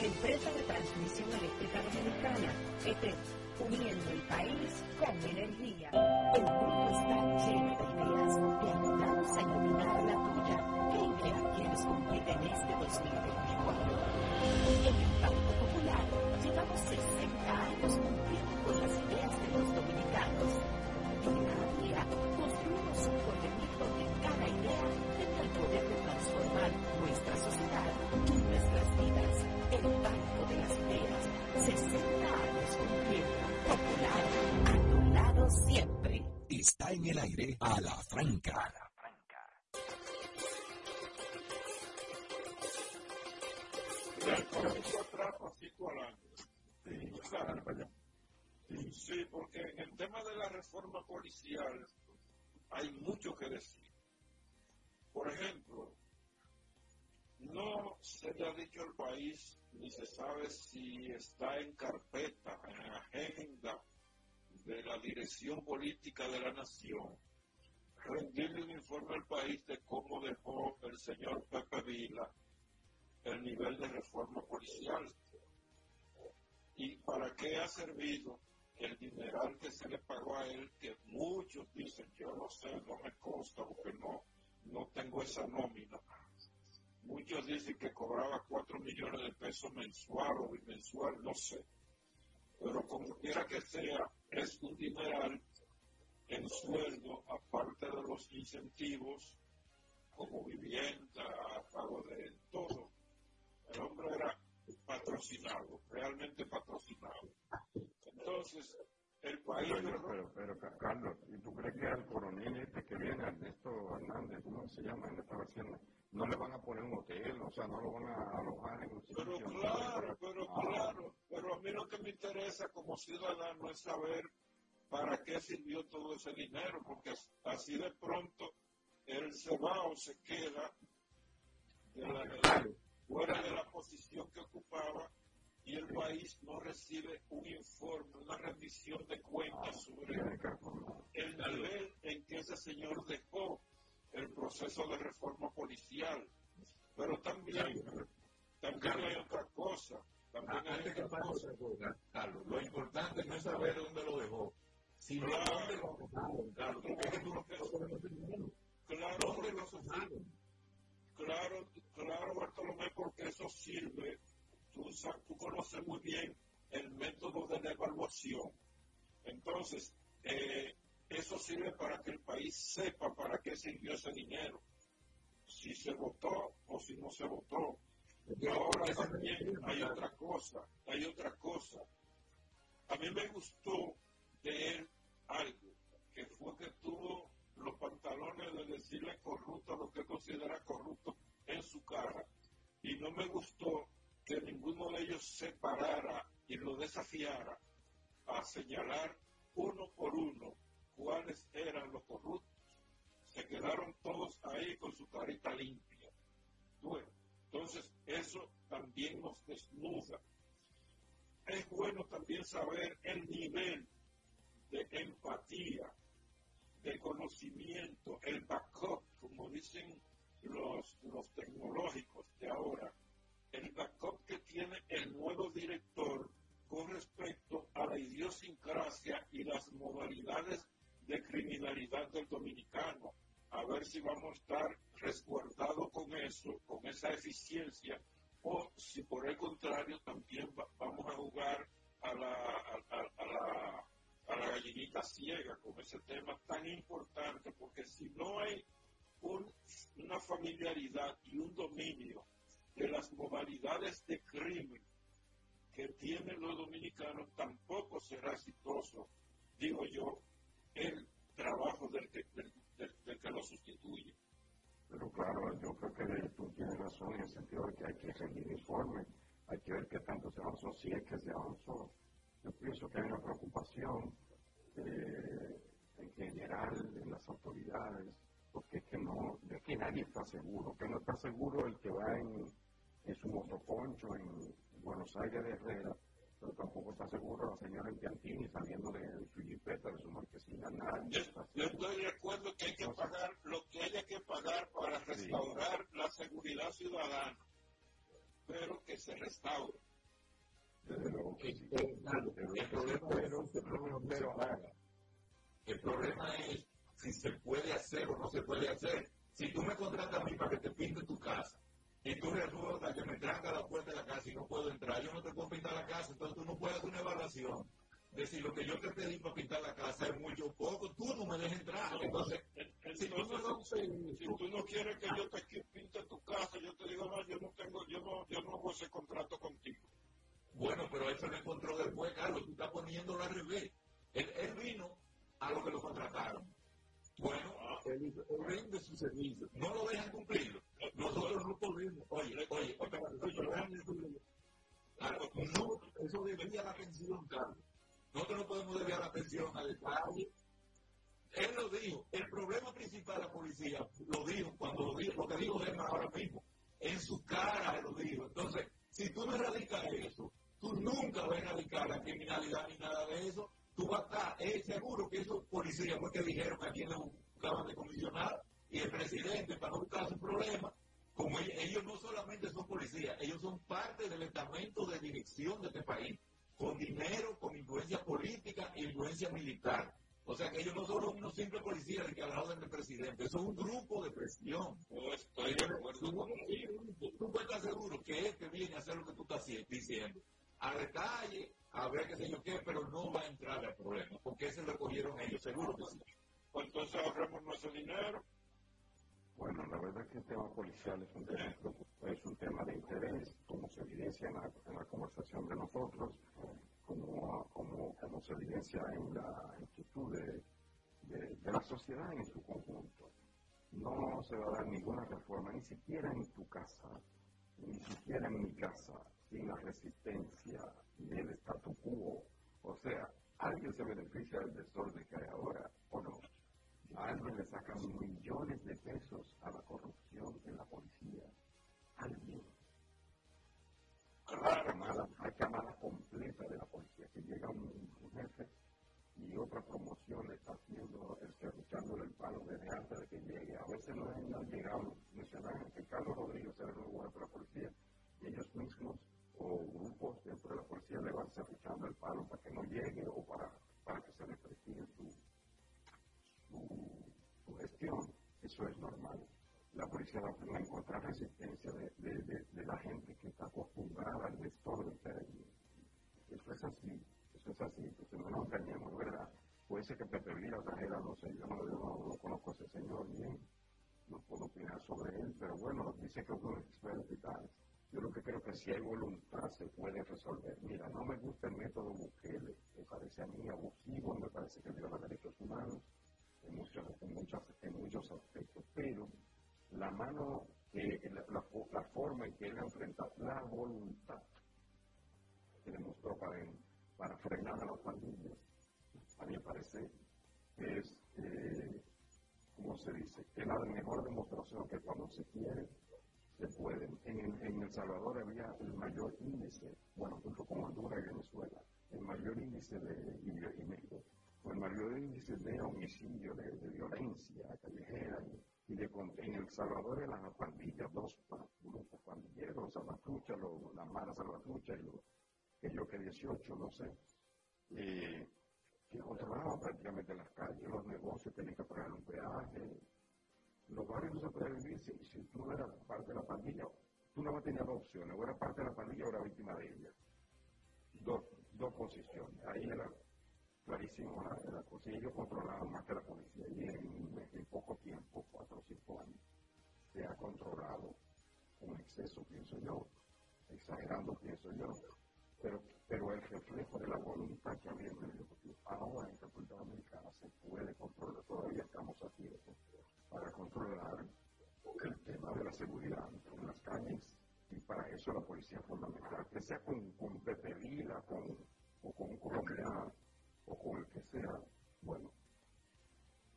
S8: Empresa de Transmisión Eléctrica Dominicana, ET, uniendo el país con energía. El mundo está lleno de ideas. Te ayudamos a iluminar la tuya. ¿Qué idea quieres cumplir en este 2024? En el Banco Popular llevamos 60 años cumpliendo
S1: Está en el aire a la franca.
S3: Sí, porque en el tema de la reforma policial hay mucho que decir. Por ejemplo, no se le ha dicho al país ni se sabe si está en carpeta, en agenda de la dirección política de la nación, rendirle un informe al país de cómo dejó el señor Pepe Vila el nivel de reforma policial y para qué ha servido el dineral que se le pagó a él, que muchos dicen, yo no sé, no me consta porque no, no tengo esa nómina. Muchos dicen que cobraba 4 millones de pesos mensual o bimensual, no sé. Pero como quiera que sea, es un dineral en sueldo, aparte de los incentivos, como vivienda, pago de todo. El hombre era patrocinado, realmente patrocinado. Entonces, el país...
S5: Pero, pero, pero, pero, Carlos, ¿y tú crees que al coronel este que viene, Ernesto Hernández, ¿cómo se llama en esta versión? No le van a poner un hotel, o sea, no lo van a alojar en un sitio.
S3: Pero claro, pero
S5: Ah.
S3: claro, pero a mí lo que me interesa como ciudadano es saber para qué sirvió todo ese dinero, porque así de pronto el cebao se queda de la- fuera de la posición que ocupaba y el país no recibe un informe, una rendición de cuentas sobre el nivel en que ese señor dejó el proceso de reforma policial. Pero también, también hay otra cosa. También hay
S4: Antes que
S3: otra cosa.
S4: otra cosa, Carlos, lo importante no es saber dónde lo dejó, sino dónde
S3: Hay otra cosa, hay otra cosa. A mí me gustó de él algo, que fue que tuvo los pantalones de decirle corrupto a lo que considera corrupto en su cara. Y no me gustó que ninguno de ellos se parara y lo desafiara a señalar uno por uno cuáles eran los corruptos. Se quedaron todos ahí con su carita limpia. Bueno, entonces eso también nos desnuda. Es bueno también saber el nivel de empatía, de conocimiento, el backup, como dicen los, los tecnológicos de ahora, el backup que tiene el nuevo director con respecto a la idiosincrasia y las modalidades de criminalidad del dominicano. A ver si vamos a estar resguardados con eso, con esa eficiencia, o si por el contrario también vamos a jugar a la, a, la, a la gallinita ciega con ese tema tan importante, porque si no hay una familiaridad y un dominio de las modalidades de crimen que tienen los dominicanos, tampoco será exitoso, digo yo, el trabajo del que, del, que lo sustituye.
S5: Pero claro, yo creo que tú tienes razón en el sentido de que hay que seguir informe, hay que ver qué tanto se avanzó, si es que se avanzó. Yo pienso que hay una preocupación eh, en general en las autoridades, porque es que no, es que nadie está seguro, que no está seguro el que va en, en su motoconcho en Buenos Aires de Herrera, pero tampoco está seguro la señora Piantini saliendo de su jipeta, de su marquesina.
S3: Nadie yo, estoy de acuerdo que hay que pagar lo que haya que pagar para restaurar la seguridad ciudadana, pero que se restaure.
S4: Desde luego que sí. el, problema es, el problema es si se puede hacer o no se puede hacer. Si tú me contratas a mí para que te pinte tu casa, y tú resulta que me tranca la puerta de la casa y no puedo entrar, yo no te puedo pintar la casa, entonces tú no puedes hacer una evaluación. Decir, lo que yo te pedí para pintar la casa es mucho o poco, tú no me dejes entrar. Entonces,
S3: si, tú no, si, tú no, quieres que yo te pinte tu casa, yo te digo, no, yo no tengo, yo no, yo no hago ese contrato contigo.
S4: Bueno, pero eso lo encontró después, Carlos, tú estás poniéndolo al revés. Él, él vino a lo que lo contrataron. Bueno, él, rinde su servicio. No lo dejan cumplirlo. Nosotros no podemos. Oye, oye, oye, no, eso debería la pensión, Carlos. Nosotros no podemos deber la pensión al detalle. Él lo dijo. El problema principal de la policía lo dijo cuando lo dijo, lo que dijo Germán ahora mismo. En su cara lo dijo. Entonces, si tú no erradicas eso, tú nunca vas a erradicar la criminalidad ni nada de eso tú vas a estar es seguro que esos policías fue que dijeron que aquí no buscaban de comisionar y el presidente para no buscar su problema, como ellos, no solamente son policías, ellos son parte del estamento de dirección de este país, con dinero, con influencia política e influencia militar. O sea que ellos no son unos simples policías que hablaron del presidente, son un grupo de presión. estoy de acuerdo Tú puedes estar seguro que este viene a hacer lo que tú estás diciendo. A detalle, a ver qué sé yo qué, pero no va a entrar al problema, porque ese lo cogieron ellos, seguro que sí.
S3: Pues entonces ahorramos nuestro dinero.
S5: Bueno, la verdad es que el tema policial es un tema, es un tema de interés, como se evidencia en la, conversación de nosotros, como, como, como, se evidencia en la inquietud de, la sociedad en su conjunto. No se va a dar ninguna reforma, ni siquiera en tu casa, ni siquiera en mi casa, sin la resistencia del statu quo. O sea, alguien se beneficia del desorden que hay ahora o no. A alguien le sacan millones de pesos a la corrupción en la policía. Alguien. Hay camada, hay camada completa de la policía que llega un, jefe y otra promoción le está haciendo, escuchándole el palo desde antes de que llegue. A veces no, han llegado, mencionan que Carlos Rodríguez era el nuevo de la policía y ellos mismos o grupos dentro de la policía le van cerruchando el palo para que no llegue o para, para que se le prestige su, sugestión, eso es normal. La policía va, a encontrar resistencia de, la gente que está acostumbrada al desorden que hay allí. Eso es así, eso es así, entonces no nos engañemos, ¿verdad? Puede ser que Pepe Vila trajera, no sé, yo no, no, conozco a ese señor bien, no puedo opinar sobre él, pero bueno, dice que ocurre experto y tal. Yo lo que creo que si hay voluntad se puede resolver. Mira, no me gusta el método Bukele, me parece a mí abusivo, me parece que viola derechos humanos, en muchos, en, muchos, en muchos aspectos, pero la mano, la, la, forma en que él enfrenta la voluntad que demostró para, para frenar a las pandillas, a mí me parece que es, eh, ¿cómo se dice? Que la mejor demostración que cuando se quiere se pueden. En, en, El Salvador había el mayor índice, bueno, junto con Honduras y Venezuela, el mayor índice de, y, México, el mayor índice de homicidio, de, violencia callejera. Y, de, en El Salvador eran las pandillas, dos grupos pandilleros, salvatrucha, la mala salvatrucha y los que yo que 18, no sé, eh, que controlaban prácticamente las calles, los negocios, tenían que pagar un peaje, los barrios no se pueden vivir si, si tú no eras parte de la pandilla. Tú no tenías dos opciones, o eras parte de la pandilla o eras víctima de ella. Dos, dos posiciones. Ahí era clarísimo la, cosa. Y ellos controlaban más que la policía. Y en, poco tiempo, cuatro o cinco años, se ha controlado un exceso, pienso yo, exagerando, pienso yo. Pero, pero el reflejo de la voluntad que había en el ahora en República Dominicana se puede controlar. Todavía estamos aquí para controlar el tema de la seguridad en las calles y para eso la policía es fundamental, que sea con, con Pepe Vila, con, o con Colombia o con el que sea, bueno,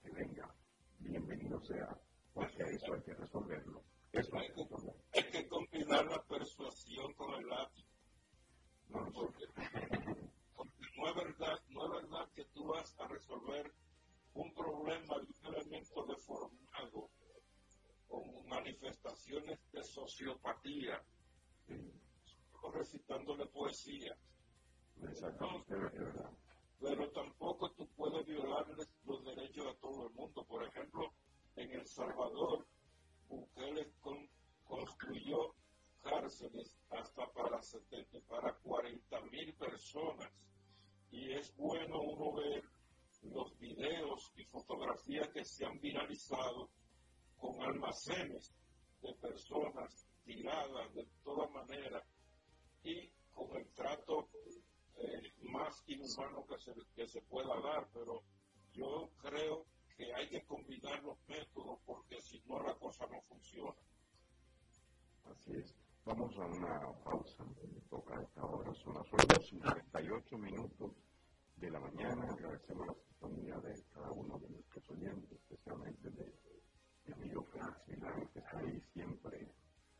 S5: que venga, bienvenido sea, porque eso hay que resolverlo. Eso
S3: hay, que, hay que combinar la persuasión con el látigo. No, porque, porque no es verdad, no es verdad que tú vas a resolver un problema de un elemento deformado con manifestaciones de sociopatía, recitándole poesía. Pero tampoco tú puedes violar los derechos de todo el mundo. Por ejemplo, en El Salvador, Bukele construyó cárceles hasta para, 70, para 40 mil personas. Y es bueno uno ver los videos y fotografías que se han viralizado con almacenes de personas tiradas de toda manera y con el trato más inhumano que se, que se pueda dar, pero yo creo que hay que combinar los métodos porque si no la cosa no funciona.
S5: Así es. Vamos a una pausa. Toca esta hora, son las 8 minutos de la mañana. Agradecemos la sintonía de cada uno de nuestros oyentes, especialmente de mi amigo Félix Milán, que está ahí siempre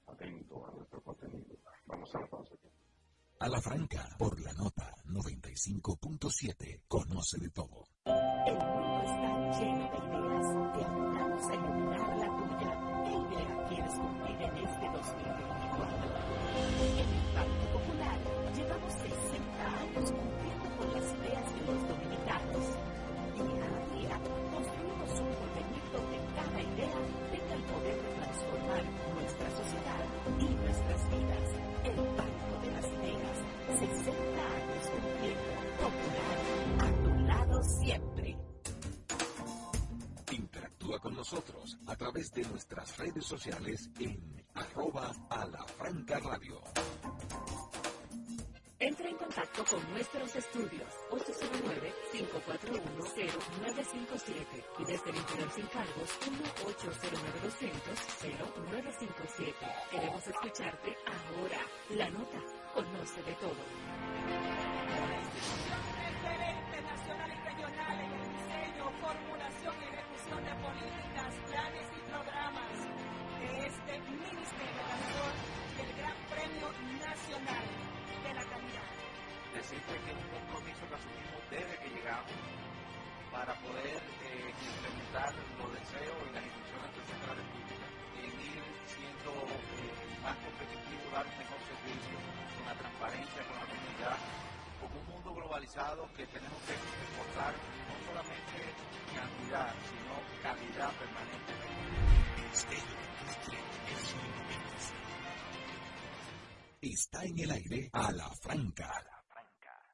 S5: atento a nuestro contenido. Vamos a la pausa.
S1: A la franca, por la nota 95.7, conoce de todo.
S2: El mundo está lleno de ideas.
S1: Nosotros a través de nuestras redes sociales en arroba a la franca radio.
S2: Entra en contacto con nuestros estudios 809-541-0957 y desde el interior sin cargos 1-809-200-0957. Queremos escucharte ahora. La nota conoce de todo.
S10: de A la Franca. A la
S11: Franca.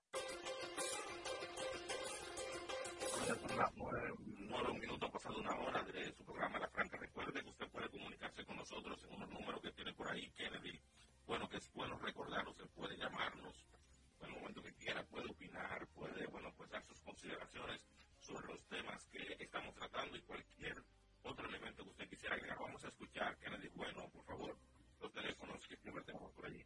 S11: Bueno, un minuto pasado una hora de su programa La Franca. Recuerde que usted puede comunicarse con nosotros en unos números que tiene por ahí Kennedy. Bueno, que es bueno recordarlo, se puede
S1: llamarnos en el momento que quiera,
S6: puede opinar, puede, bueno, pues dar sus consideraciones sobre los temas que estamos tratando y cualquier otro elemento que usted quisiera agregar. Vamos a escuchar, Kennedy. Bueno, por favor, los teléfonos
S3: que siempre tenemos por allí.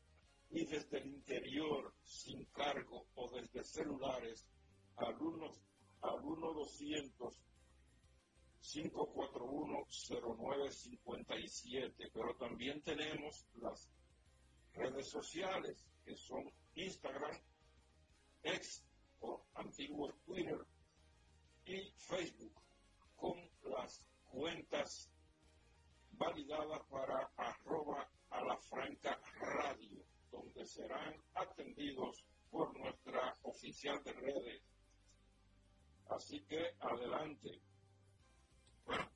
S3: y desde el interior sin cargo o desde celulares al 1-200-541-0957. Pero también tenemos las redes sociales que son Instagram, ex o antiguo Twitter y Facebook con las cuentas validadas para arroba a la franca radio, donde serán atendidos por nuestra oficial de redes. Así que adelante.
S6: Bueno,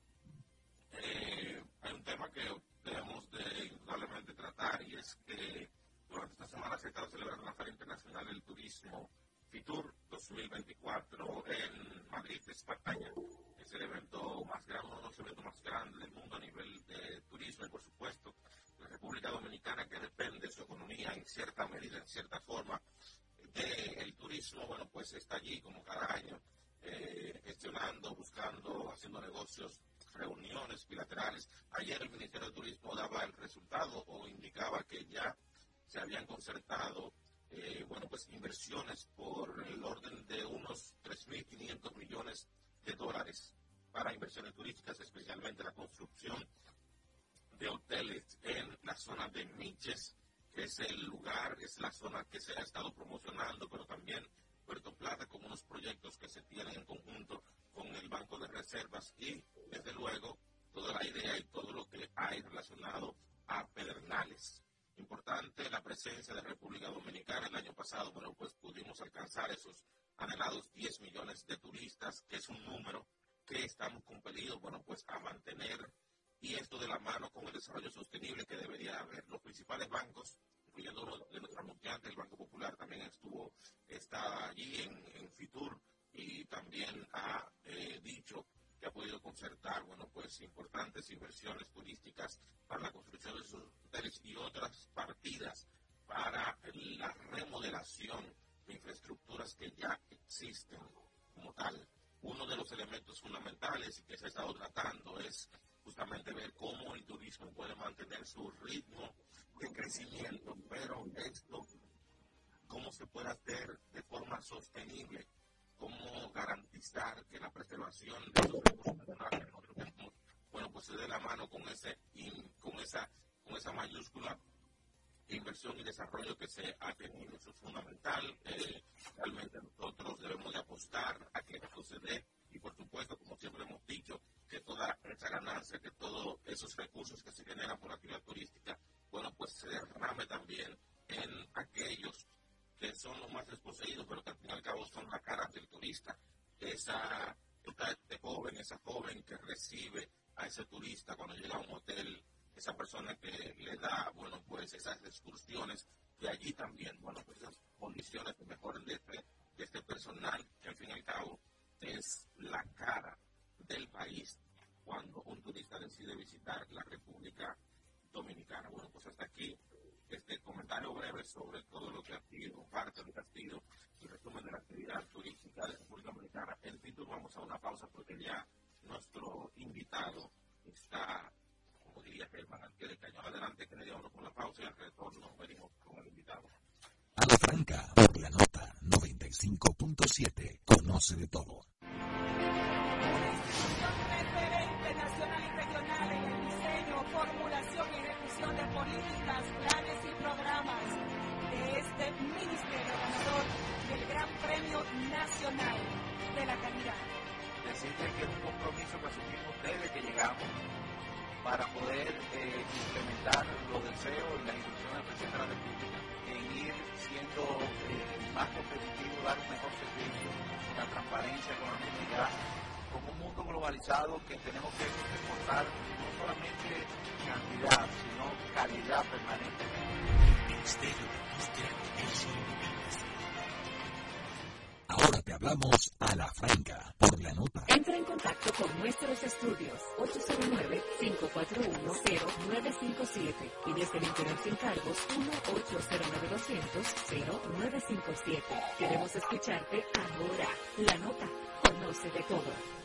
S6: eh, hay un tema que debemos de indudablemente tratar y es que durante esta semana se está celebrando la Feria Internacional del Turismo FITUR 2024 en Madrid, España es el evento más grande, uno de los eventos más grandes del mundo a nivel de turismo y por supuesto la República Dominicana que depende de su economía en cierta medida, en cierta forma del turismo, bueno, pues está allí como cada año eh, gestionando, buscando, haciendo negocios, reuniones bilaterales. Ayer el Ministerio de Turismo daba el resultado o indicaba que ya se habían concertado eh, bueno, pues inversiones por el orden de unos 3.500 millones de dólares para inversiones turísticas, especialmente la construcción de hoteles en la zona de Miches, que es el lugar, es la zona que se ha estado promocionando, pero también Puerto Plata con unos proyectos que se tienen en conjunto con el Banco de Reservas y, desde luego, toda la idea y todo lo que hay relacionado a Pedernales. Importante la presencia de República Dominicana el año pasado, bueno, pues pudimos alcanzar esos anhelados 10 millones de turistas, que es un número que estamos compelidos, bueno, pues a mantener y esto de la mano con el desarrollo sostenible que debería haber. Los principales bancos, incluyendo uno de nuestros anunciantes, el Banco Popular, también estuvo, está allí en, en Fitur y también ha eh, dicho que ha podido concertar, bueno, pues importantes inversiones turísticas para la construcción de sus hoteles y otras partidas para la remodelación de infraestructuras que ya existen como tal. Uno de los elementos fundamentales que se ha estado tratando es justamente ver cómo el turismo puede mantener su ritmo de crecimiento, pero esto, cómo se puede hacer de forma sostenible, cómo garantizar que la preservación de los recursos naturales bueno, pues se dé la mano con, ese, con, esa, con esa mayúscula inversión y desarrollo que se ha tenido. Eso es fundamental. Eh, realmente nosotros debemos de apostar a que esto se dé y por supuesto, como siempre hemos dicho, que toda esa ganancia, que todos esos recursos que se generan por la actividad turística, bueno, pues se derrame también en aquellos que son los más desposeídos, pero que al fin y al cabo son la cara del turista. Esa, este joven, esa joven que recibe a ese turista cuando llega a un hotel esa persona que le da, bueno, pues esas excursiones, y allí también, bueno, pues esas condiciones que mejoren de este, de este personal, que al fin y al cabo es la cara del país cuando un turista decide visitar la República Dominicana. Bueno, pues hasta aquí este comentario breve sobre todo lo que ha sido parte de Castillo y resumen de la actividad turística de la República Dominicana. En fin, vamos a una pausa porque ya nuestro invitado está diría Germán Alquiler Cañón. Adelante, que le con la pausa y al retorno venimos con el invitado.
S1: A la franca, por la nota 95.7, conoce de todo.
S10: referente nacional y regional en el diseño, formulación y ejecución de políticas, planes y programas de este ministerio ganador del Gran Premio Nacional de la Calidad.
S11: Decirle que es un compromiso que asumimos desde que llegamos para poder eh, implementar los deseos y las instrucciones del presidente de la República siendo eh, más competitivo, dar un mejor servicio, la transparencia con la comunidad, con un mundo globalizado que tenemos que exportar no solamente cantidad, sino calidad permanente.
S1: Ministerio hablamos a la franca por la nota.
S8: Entra en contacto con nuestros estudios 809-541-0957 y desde el interior sin cargos 1-809-200-0957. Queremos escucharte ahora. La nota conoce de todo.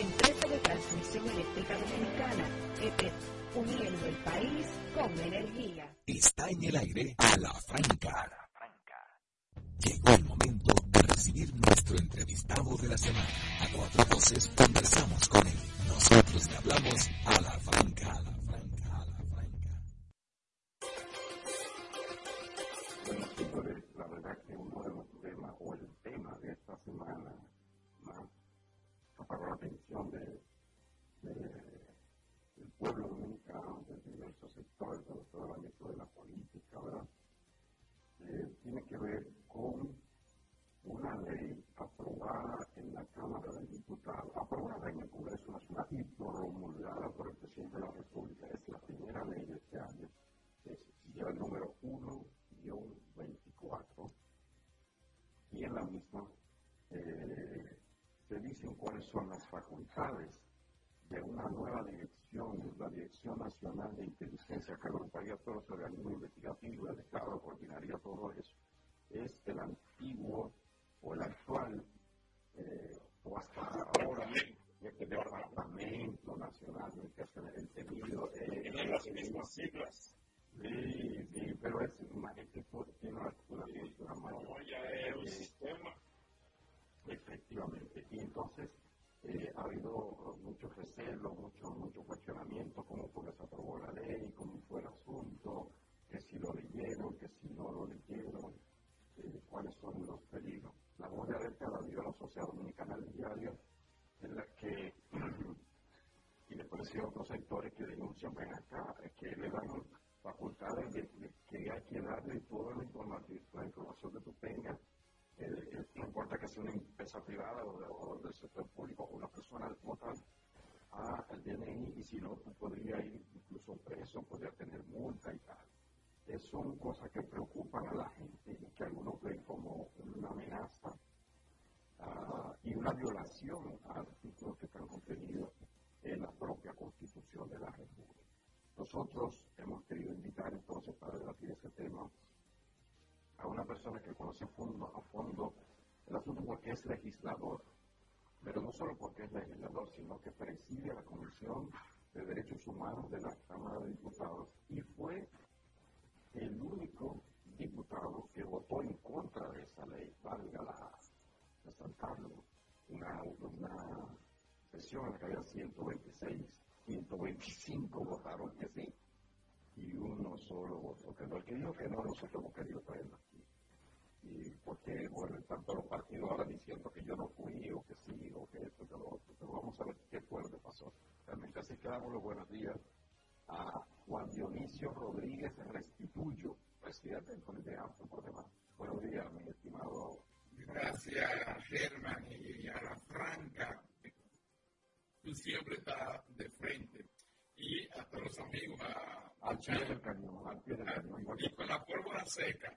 S8: Empresa de Transmisión Eléctrica Dominicana, ETED, uniendo el país con energía.
S1: Está en el aire a la franca. Llegó el momento de recibir nuestro entrevistado de la semana. A cuatro voces conversamos con él. Nosotros le hablamos a la franca. A franca, a la franca.
S5: Bueno, señores, la verdad que uno de los temas o el tema de esta semana más atrapó la atención de, de, del pueblo dominicano, de diversos sectores, de todo el ámbito de la política, ¿verdad? Eh, tiene que ver con una ley aprobada en la Cámara de Diputados, aprobada en el Congreso Nacional y promulgada por el presidente de la República. Es la primera ley de este año. Es, lleva el número 1-24 y en la misma eh, se dicen cuáles son las facultades de una nueva dirección, la Dirección Nacional de Inteligencia, que agruparía todos los organismos investigativos del Estado, coordinaría todo eso. Es el antiguo o el actual, eh, o hasta ahora, el Departamento Nacional de Investigación, entendido. Eh,
S3: Tienen las mismas siglas.
S5: Sí, sí, pero es es que tiene una,
S3: Como ya es el sistema.
S5: Efectivamente. Y entonces eh, ha habido mucho recelo, mucho, mucho cuestionamiento, cómo fue que se aprobó la ley, cómo fue el asunto, que si lo leyeron, que si no lo leyeron, eh, cuáles son los peligros. La voz de alerta la dio la Sociedad Dominicana del Diario, en la que, y después hay otros sectores que denuncian, ven acá, que le dan facultades de, de que hay que darle toda la información, la información que tú tengas no importa que sea una empresa privada o, de, o, del sector público una persona tal, al DNI y si no, tú podrías ir incluso preso, podrías tener multa y tal. Eh, son cosas que preocupan a la gente y que algunos ven como una amenaza y una violación a artículos que están contenidos en la propia Constitución de la República. Nosotros hemos querido invitar entonces para debatir este tema a una persona que conoce a fondo, el asunto porque es legislador, pero no solo porque es legislador, sino que preside la Comisión de Derechos Humanos de la Cámara de Diputados y fue el único diputado que votó en contra de esa ley, valga la resaltarlo, una, una sesión en la que había 126, 125 votaron que sí y uno solo votó que no. El que dijo que no, nosotros hemos querido traerlo aquí. Y porque, bueno, están todos los partidos ahora diciendo que yo no fui, o que sí, o que esto, que lo otro. Pero vamos a ver qué fue lo que pasó. Realmente así que damos los buenos días a Juan Dionisio Rodríguez Restituyo, presidente del Comité Amplio por demás. Buenos días, mi estimado.
S12: Gracias, Germán, y a la Franca. Tú siempre estás de frente. Y a todos los amigos, a
S5: al pie del cañón, al pie del cañón.
S12: Y con la pólvora seca.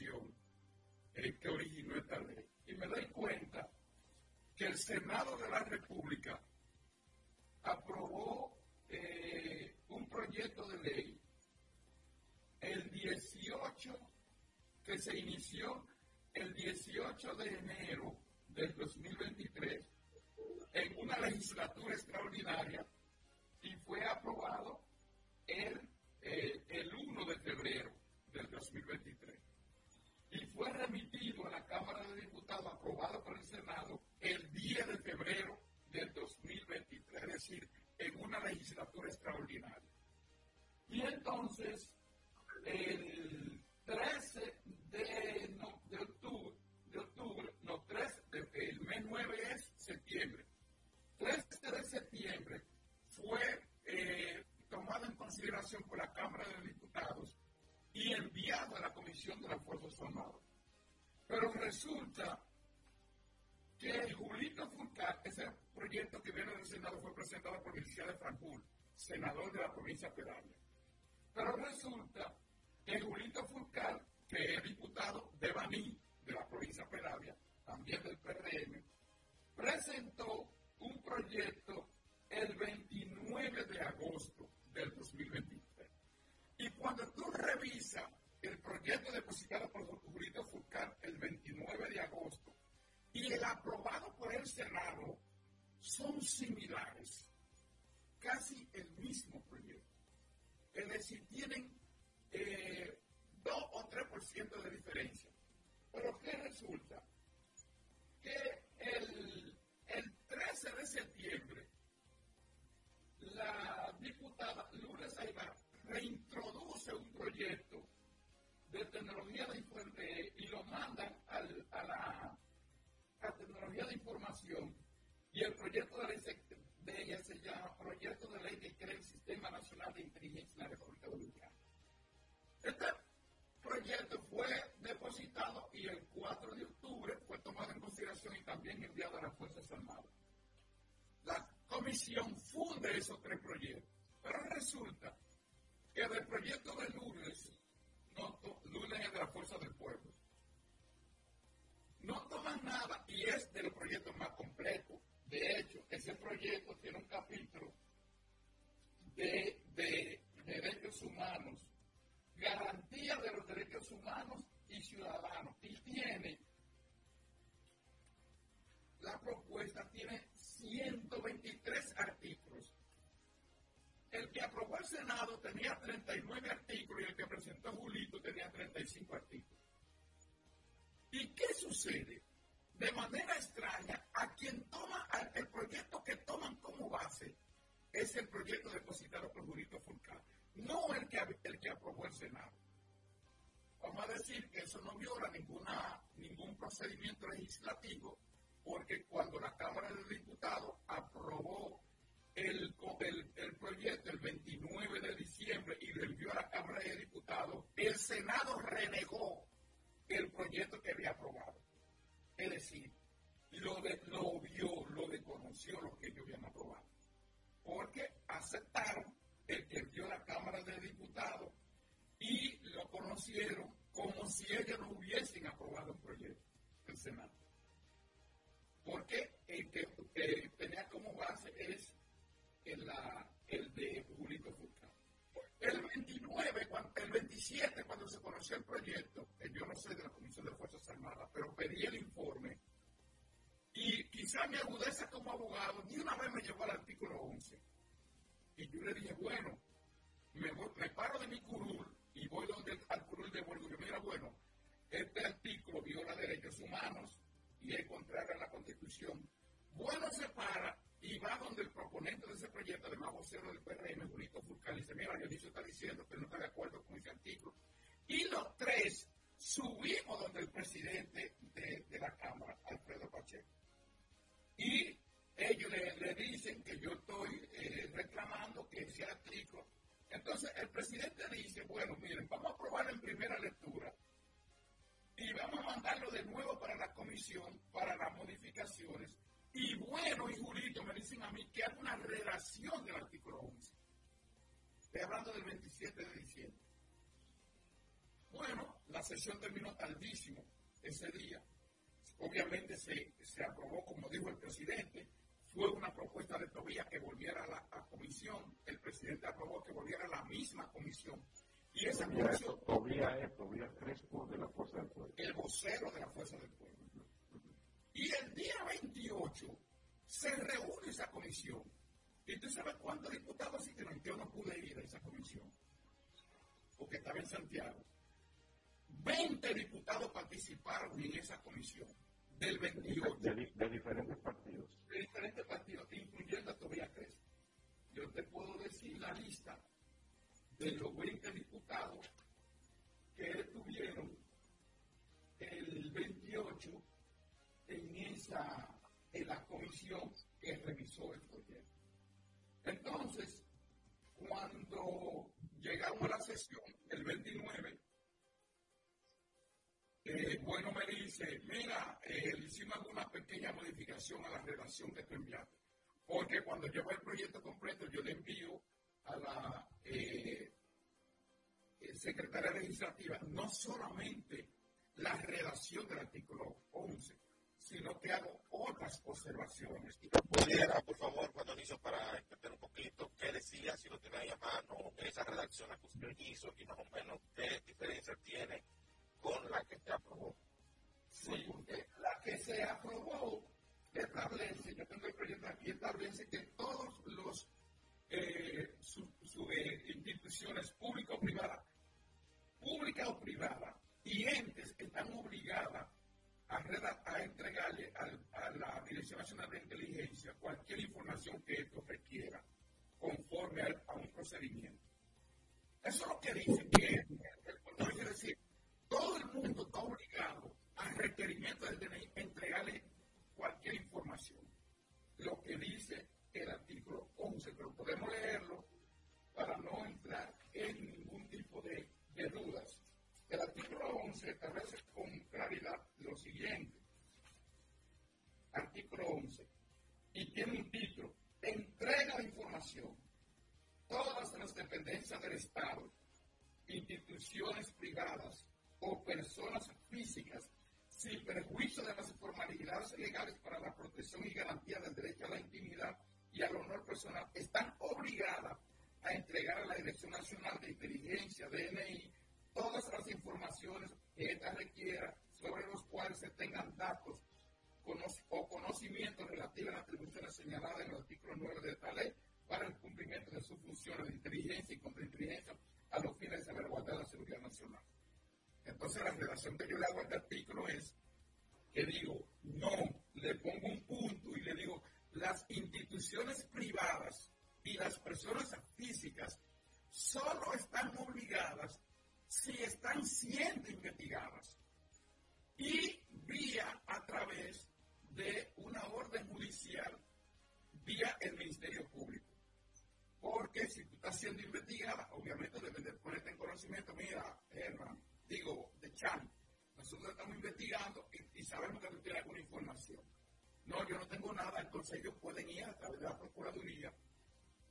S12: constitución eh, que originó esta ley. Y me doy cuenta que el Senado de la República aprobó eh, un proyecto de ley el 18 que se inició el 18 de enero del 2023 en una legislatura extraordinaria y fue aprobado el, eh, el 1 de febrero del 2023. Fue remitido a la Cámara de Diputados, aprobado por el Senado, el 10 de febrero del 2023, es decir, en una legislatura extraordinaria. Y entonces, el 13 de, de octubre, de octubre, no, 3, el mes 9 es septiembre. 13 de septiembre fue eh, tomado en consideración por la Cámara de Diputados y enviado a la Comisión de las Fuerzas Armadas. Pero resulta que Julito Fulcar, ese proyecto que viene del Senado fue presentado por de Frankul, senador de la provincia Peravia. Pero resulta que Julito Fulcar, que es diputado de Baní, de la provincia Peravia, también del PRM, presentó un proyecto el 29 de agosto del 2023. Y cuando tú revisas el proyecto depositado por Julito Fulcar el 29 de agosto y el aprobado por el Senado, son similares, casi el mismo proyecto. Es decir, tienen eh, 2 o 3% de diferencia. Pero ¿qué resulta? Que el, el 13 de septiembre, la diputada Lourdes Aybar reintroduce un proyecto de tecnología de, y lo mandan al, a la a tecnología de información y el proyecto de ley de ella se llama Proyecto de Ley que crea el Sistema Nacional de Inteligencia en la República Dominicana. Este proyecto fue depositado y el 4 de octubre fue tomado en consideración y también enviado a las Fuerzas Armadas. La comisión funde esos tres proyectos, pero resulta que del proyecto de Lourdes, no, Lourdes es de la Fuerza del Pueblo, no toman nada y es del proyecto más completo. De hecho, ese proyecto tiene un capítulo de, de derechos humanos, garantía de los derechos humanos y ciudadanos. Y tiene, la propuesta tiene 123 artículos. El que aprobó el Senado tenía 39 mi agudeza como abogado ni una vez me llevó al artículo 11. Y yo le dije, bueno, me, voy, me paro de mi curul y voy donde, al curul de vuelvo y mira, bueno, este artículo viola derechos humanos y es contrario a la Constitución. Bueno, se para y va donde el proponente de ese proyecto, además vocero del PRM, Julito Fulcal, dice, mira, Dionisio está diciendo que no está de acuerdo con ese artículo. Y los tres subimos donde el presidente de, de la Cámara, Alfredo Pacheco. Y ellos le, dicen que yo estoy eh, reclamando que ese artículo. Entonces el presidente dice, bueno, miren, vamos a aprobar en primera lectura y vamos a mandarlo de nuevo para la comisión, para las modificaciones. Y bueno, y Julito me dicen a mí que hay una redacción del artículo 11. Estoy hablando del 27 de diciembre. Bueno, la sesión terminó tardísimo ese día. Obviamente se, se aprobó, como dijo el presidente, fue una propuesta de Tobías que volviera a la a comisión. El presidente aprobó que volviera a la misma comisión. Y esa comisión...
S5: Todavía es, todavía Crespo de la Fuerza del Pueblo.
S12: El vocero de la Fuerza del Pueblo. Y el día 28 se reúne esa comisión. ¿Y tú sabes cuántos diputados asistieron? Yo no pude ir a esa comisión, porque estaba en Santiago. 20 diputados participaron en esa comisión, del 28.
S5: De, de diferentes partidos.
S12: De diferentes partidos, incluyendo a Tobías Crespo. Yo te puedo decir la lista de los 20 diputados que estuvieron el 28 en esa en la comisión que revisó el proyecto. Entonces, cuando llegamos a la sesión, el 29, eh, bueno me dice, mira, eh, hicimos una pequeña modificación a la redacción que tú enviaste. Porque cuando llevo el proyecto completo, yo le envío a la eh, eh, secretaria legislativa no solamente la redacción del artículo 11, sino que hago otras observaciones.
S6: Pudiera, por favor, cuando inicio para entender un poquito qué decía, si lo tiene ahí a mano, esa redacción que usted hizo y más o menos qué diferencia tiene con la que se aprobó.
S12: Sí, la que se aprobó establece, yo tengo el proyecto aquí, establece que todos los eh, su, eh, instituciones públicas o privadas, públicas o privadas, y entes están obligadas a, a entregarle a la Dirección Nacional de Inteligencia cualquier información que esto requiera, conforme a, un procedimiento. Eso es lo que dice que es decir, todo el mundo está obligado al requerimiento del DNI entregarle cualquier información. Lo que dice el artículo 11, pero podemos leerlo para no entrar en ningún tipo de, dudas. El artículo 11 establece con claridad lo siguiente. Artículo 11. Y tiene un título. Entrega de información. Todas las dependencias del Estado, instituciones privadas o personas físicas sin perjuicio de las formalidades legales para la protección y garantía del derecho a la intimidad y al honor personal, están obligadas a entregar a la Dirección Nacional de Inteligencia, DNI, todas las informaciones que ésta requiera sobre los cuales se tengan datos o conocimientos relativos a las atribuciones señaladas en el artículo 9 de esta ley para el cumplimiento de sus funciones de inteligencia y contrainteligencia a los fines de salvaguardar la seguridad nacional. Entonces la relación que yo le hago a este artículo es que digo, no, le pongo un punto y le digo, las instituciones privadas y las personas físicas solo están obligadas si están siendo investigadas y vía a través de una orden judicial, vía el Ministerio Público. Porque si tú estás siendo investigada, obviamente debes de ponerte en conocimiento, mira, hermano, digo, de Chan, nosotros estamos investigando y, sabemos que tú tienes alguna información. No, yo no tengo nada, entonces ellos pueden ir a través de la Procuraduría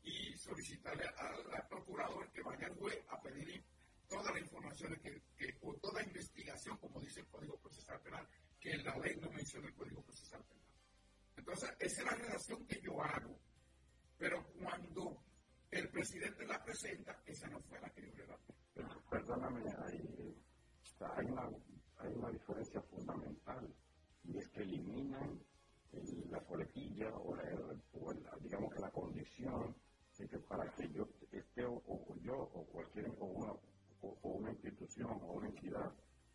S12: y solicitarle al procurador que vaya al juez a pedir todas las informaciones que, o toda investigación, como dice el Código Procesal Penal, que en la ley no menciona el Código Procesal Penal. Entonces, esa es la relación que yo hago. Pero cuando el presidente la presenta, esa no fue la que yo redacté.
S5: Perdóname, hay una, hay una diferencia fundamental y es que eliminan la coletilla o, digamos que la condición de que para que yo esté o, yo o cualquier o una, o, una institución o una entidad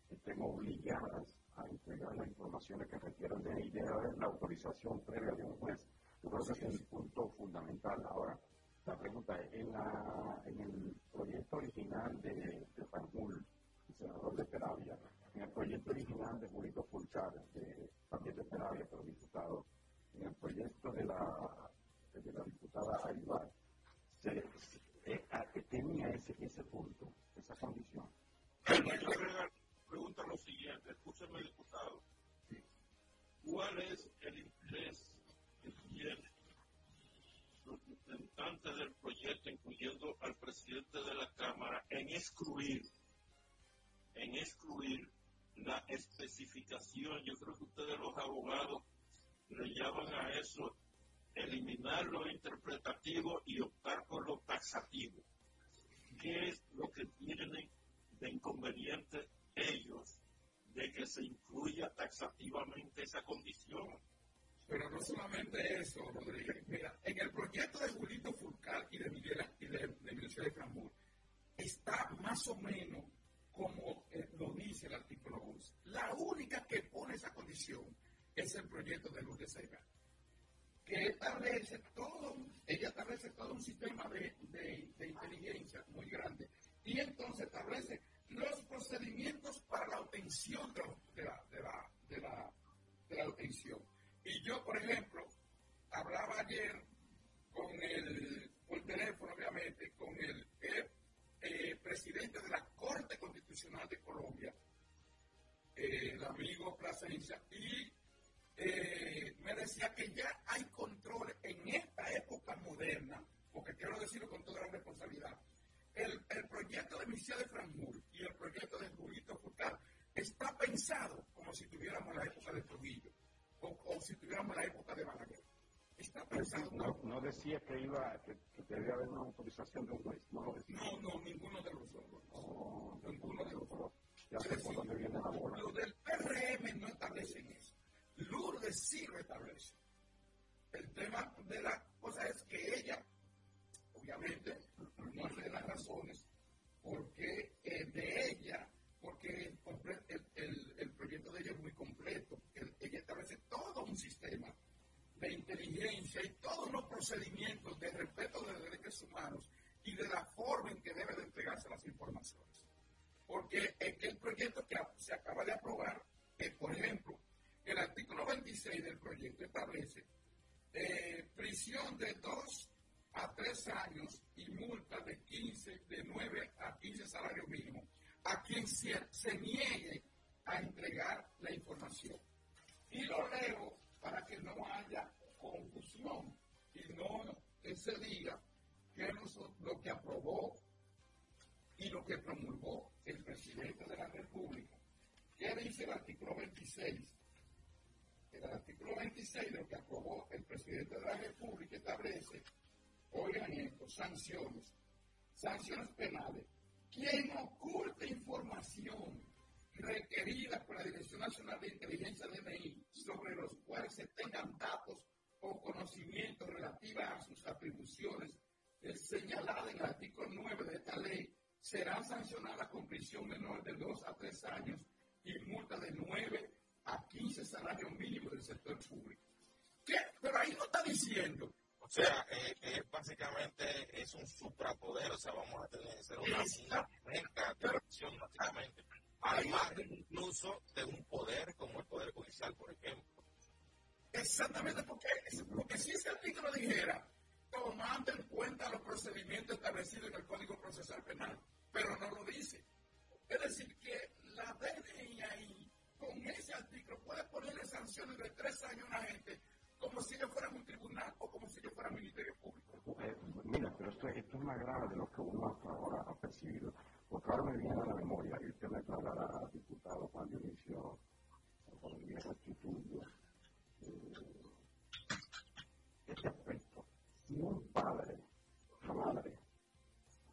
S5: estén obligadas a entregar las informaciones que requieran de ahí la autorización previa de un juez. Entonces es el punto fundamental. Ahora, la pregunta es, en, la, en el proyecto original de, de senador de Peravia, en el proyecto original de Julito Fulchar, también de Peravia, pero diputado, en el proyecto de la, de la diputada Aybar, se, eh, tenía ese, ese punto, esa condición.
S3: Pregunta lo siguiente, escúcheme diputado, ¿cuál es el interés que tiene los representantes del proyecto, incluyendo al presidente de la Cámara, en excluir en excluir la especificación. Yo creo que ustedes los abogados le llaman a eso eliminar lo interpretativo y optar por lo taxativo. ¿qué es lo que tienen de inconveniente ellos de que se incluya taxativamente esa condición?
S12: Pero no solamente eso, Rodríguez. Mira, en el proyecto de Julito Furcal y de Miguel y de, de de Framur está más o menos como eh, lo dice el artículo 11. La única que pone esa condición es el proyecto de Lourdes Sega, que establece todo, ella establece todo un sistema de, de, inteligencia muy grande y entonces establece los procedimientos para la obtención de, la, de, la, de, la, de obtención. Y yo, por ejemplo, hablaba ayer con el, por teléfono, obviamente, con el, eh, presidente de la Corte Constitucional de Colombia, eh, el amigo Plasencia, y eh, me decía que ya hay control en esta época moderna, porque quiero decirlo con toda la responsabilidad. El, proyecto de Misión de Frankfurt y el proyecto de Julito Furcal está pensado como si tuviéramos la época de Trujillo o, si tuviéramos la época de Balaguer. Está pensado.
S5: No, no, decía que iba que, que, debía haber una autorización de un juez. No,
S12: no, no, ninguno de los dos. No, ninguno de los dos.
S5: Ya sé por dónde viene la bola.
S12: Lo del PRM no establece eso. Lourdes sí lo establece. El tema de la cosa es que ella, obviamente, no es de las razones porque eh, de ella, porque el, el, el, proyecto de ella es muy completo. ella establece todo un sistema de inteligencia y todos los procedimientos de respeto de los derechos humanos y de la forma en que deben de entregarse las informaciones. Porque el proyecto que se acaba de aprobar, por ejemplo, el artículo 26 del proyecto establece eh, prisión de 2 a 3 años y multa de 15, de 9 a 15 salarios mínimos a quien se, se niegue a entregar la información. Y lo leo para que no haya confusión y no se diga que lo que aprobó y lo que promulgó el presidente de la República. ¿Qué dice el artículo 26? el artículo 26 de lo que aprobó el presidente de la República establece, oigan esto, sanciones, sanciones penales. Quien oculte información requerida por la Dirección Nacional de Inteligencia DNI sobre los cuales se tengan datos o conocimientos relativos a sus atribuciones señaladas en el artículo 9 de esta ley, será sancionada con prisión menor de 2 a 3 años y multa de 9 a 15 salarios mínimos del sector público. ¿Qué? Pero ahí no está diciendo.
S6: O sea, eh, eh, básicamente es un suprapoder, o sea, vamos a tener que ser una, una de acción. Además incluso de un poder como el Poder Judicial, por ejemplo.
S12: Exactamente, porque, porque si ese artículo dijera, tomando en cuenta los procedimientos establecidos en el Código Procesal Penal, pero no lo dice. Es decir, que la DNI con ese artículo puede ponerle sanciones de tres años a una gente como si yo fuera un tribunal o como si yo fuera un ministerio público.
S5: Eh, mira, pero esto, es más grave de lo que uno hasta ahora ha percibido. Porque ahora me viene a la memoria, y usted me trasladará, diputado, inició, cuando inició el estudio, eh, este aspecto. Si un padre, una madre,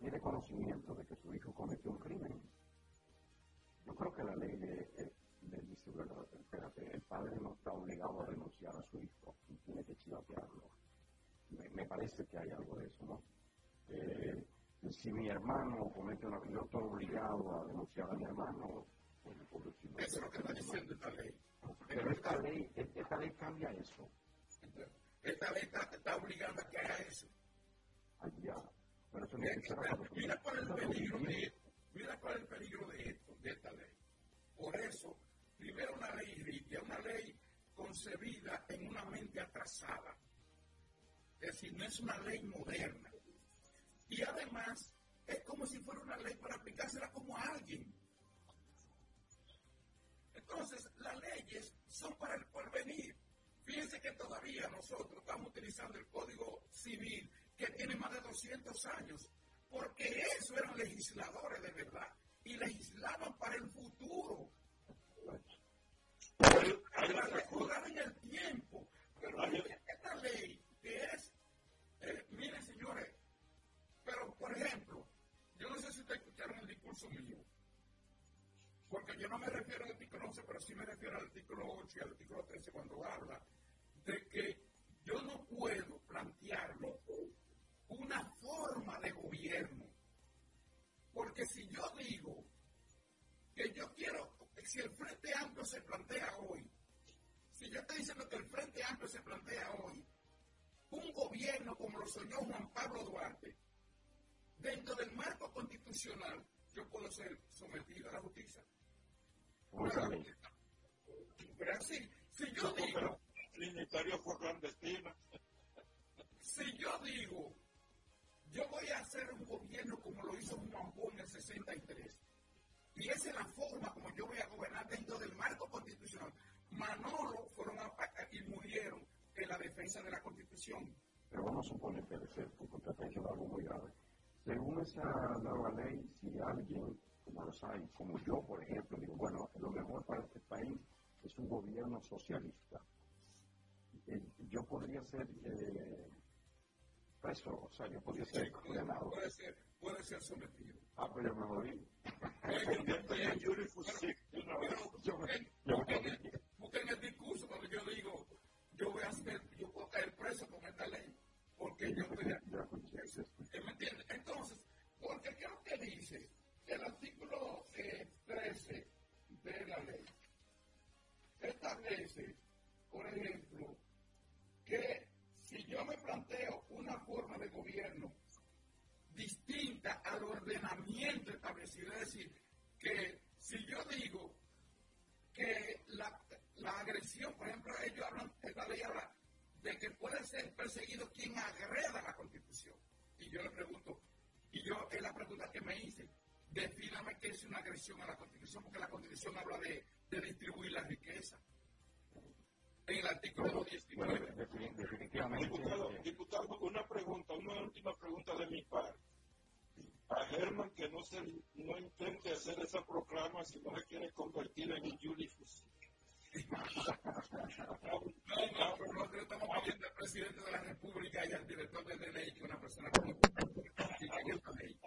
S5: tiene conocimiento de que su hijo cometió un crimen, yo creo que la ley de, espérate, el padre no está obligado a denunciar a su hijo, tiene que chivatearlo. Me, me parece que hay algo de eso, ¿no? Eh, si mi hermano comete una yo estoy obligado a denunciar a mi hermano.
S12: Pues, eso es lo que está diciendo esta ley.
S5: Pero esta ley, esta ley cambia eso.
S12: Esta ley está, está obligando a que haga eso.
S5: Allá. Pero eso no
S12: mira, mira cuál es el peligro de esto. Mira cuál es el peligro de esto, de esta ley. Por eso primero una ley rígida, una ley concebida en una mente atrasada. Es decir, no es una ley moderna. Y además, es como si fuera una ley para aplicársela como a alguien. Entonces, las leyes son para el porvenir. Fíjense que todavía nosotros estamos utilizando el Código Civil, que tiene más de 200 años, porque eso eran legisladores de verdad y legislaban para el futuro para recordar en el tiempo. Pero yo no me refiero al artículo 11, pero sí me refiero al artículo 8 y al artículo 13 cuando habla de que yo no puedo plantearlo una forma de gobierno. Porque si yo digo que yo quiero, si el Frente Amplio se plantea hoy, si yo estoy diciendo que el Frente Amplio se plantea hoy, un gobierno como lo soñó Juan Pablo Duarte, dentro del marco constitucional, yo puedo ser sometido a la justicia. Pero así, si yo digo...
S3: Trinitario.
S12: Si yo digo, yo voy a hacer un gobierno como lo hizo Juan en el 63, y esa es la forma como yo voy a gobernar dentro del marco constitucional. Manolo fueron a, y murieron en la defensa de la constitución.
S5: Pero vamos a suponer que porque usted está algo muy grave. Según esa nueva ley, si alguien, como los hay, como yo, por ejemplo, digo, bueno, lo mejor para este país es un gobierno socialista, eh, yo podría ser eh, preso, o sea, yo podría ser condenado.
S12: Puede ser, puede ser sometido.
S5: Ah, pero yo me morí.
S12: Busquen el discurso cuando yo digo, yo voy a ser, yo puedo caer preso con esta ley, porque yo estoy ¿Me entiendes? Porque creo que dice el artículo 13 de la ley establece, por ejemplo, que si yo me planteo una forma de gobierno distinta al ordenamiento establecido, es decir, que si yo digo que la, la agresión, por ejemplo, ellos hablan, esta ley habla de que puede ser perseguido quien agreda la Constitución. Y yo le pregunto, y yo es la pregunta que me hice, defíname qué es una agresión a la Constitución, porque la Constitución habla de, de distribuir la riqueza. En el artículo 19.
S3: definitivamente. Diputado, diputado, una pregunta, una última pregunta de mi parte. A Germán que no, se, no intente hacer esa proclama si no le quiere convertir en un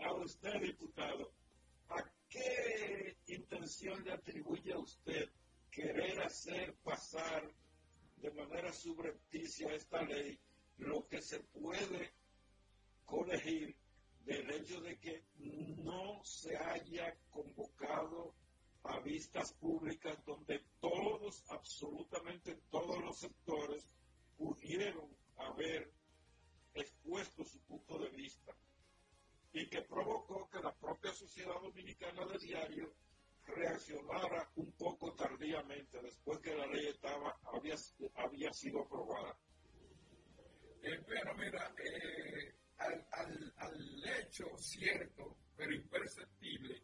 S3: A usted, diputado, ¿a qué intención le atribuye usted querer hacer pasar de manera subrepticia esta ley lo que se puede corregir del hecho de que no se haya convocado a vistas públicas donde todos, absolutamente todos los sectores pudieron haber expuesto su punto de vista y que provocó que la propia sociedad dominicana de diario reaccionara un poco tardíamente después que la ley estaba había, había sido aprobada.
S12: Eh, pero mira, eh, al, al, al hecho cierto, pero imperceptible,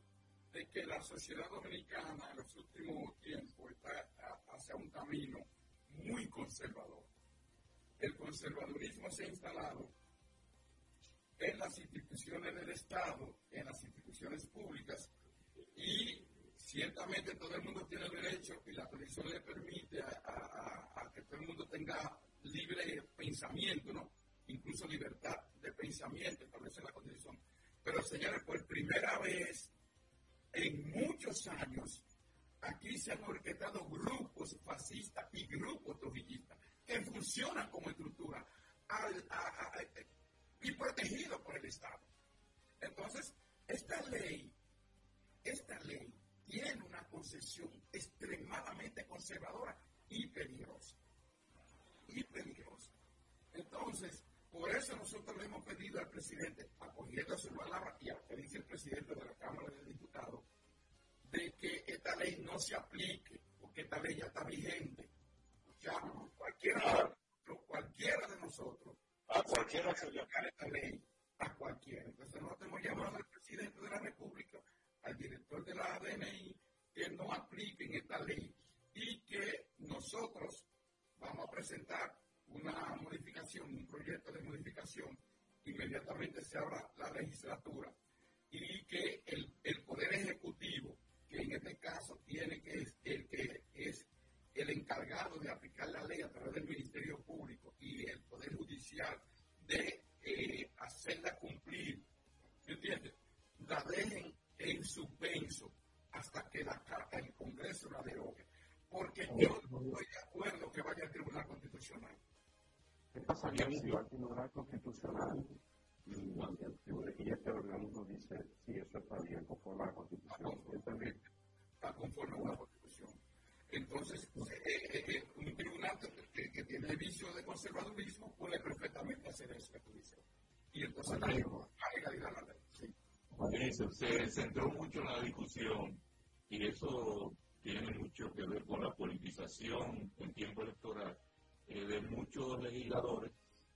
S12: de que la sociedad dominicana en los últimos tiempos está hacia un camino muy conservador. El conservadurismo se ha instalado en las instituciones del Estado, en las instituciones públicas, y ciertamente todo el mundo tiene derecho, y la Constitución le permite a, que todo el mundo tenga libre pensamiento, ¿no? incluso libertad de pensamiento, establece la Constitución. Pero, señores, por primera vez en muchos años, aquí se han orquestado grupos fascistas y grupos trujillistas que funcionan como estructura y protegidos por el Estado. Entonces, esta ley, esta ley tiene una concesión extremadamente conservadora y peligrosa. Y peligrosa. Entonces, por eso nosotros le hemos pedido al presidente, acogiendo su palabra y a lo que dice el presidente de la Cámara de Diputados, de que esta ley no se aplique, porque esta ley ya está vigente. Ya cualquiera, cualquiera de nosotros,
S3: a cualquiera se le
S12: aplicar esta ley, a cualquiera. Entonces nosotros hemos llamado al presidente de la República, al director de la ADNI, que no apliquen esta ley y que nosotros vamos a presentar una modificación, un proyecto de modificación, inmediatamente se abra la legislatura y que el, el Poder Ejecutivo, que en este caso tiene que es el que es el encargado de aplicar la ley a través del Ministerio Público y el Poder Judicial de eh, hacerla cumplir, ¿me entiendes? La dejen en suspenso hasta que la, el yo no estoy de acuerdo que vaya al Tribunal Constitucional.
S5: ¿Qué pasaría si va al Tribunal Constitucional y, y este organismo dice, sí, eso está bien, conforme a la Constitución?
S12: Está conforme a la Constitución. Entonces, eh, eh, eh, un tribunal que, que, tiene vicio de conservadurismo puede perfectamente hacer eso que tú dices. Y entonces la legalidad la ley. Sí.
S4: Eso, se centró mucho en la discusión y eso tiene mucho que ver con la politización en tiempo electoral de muchos legisladores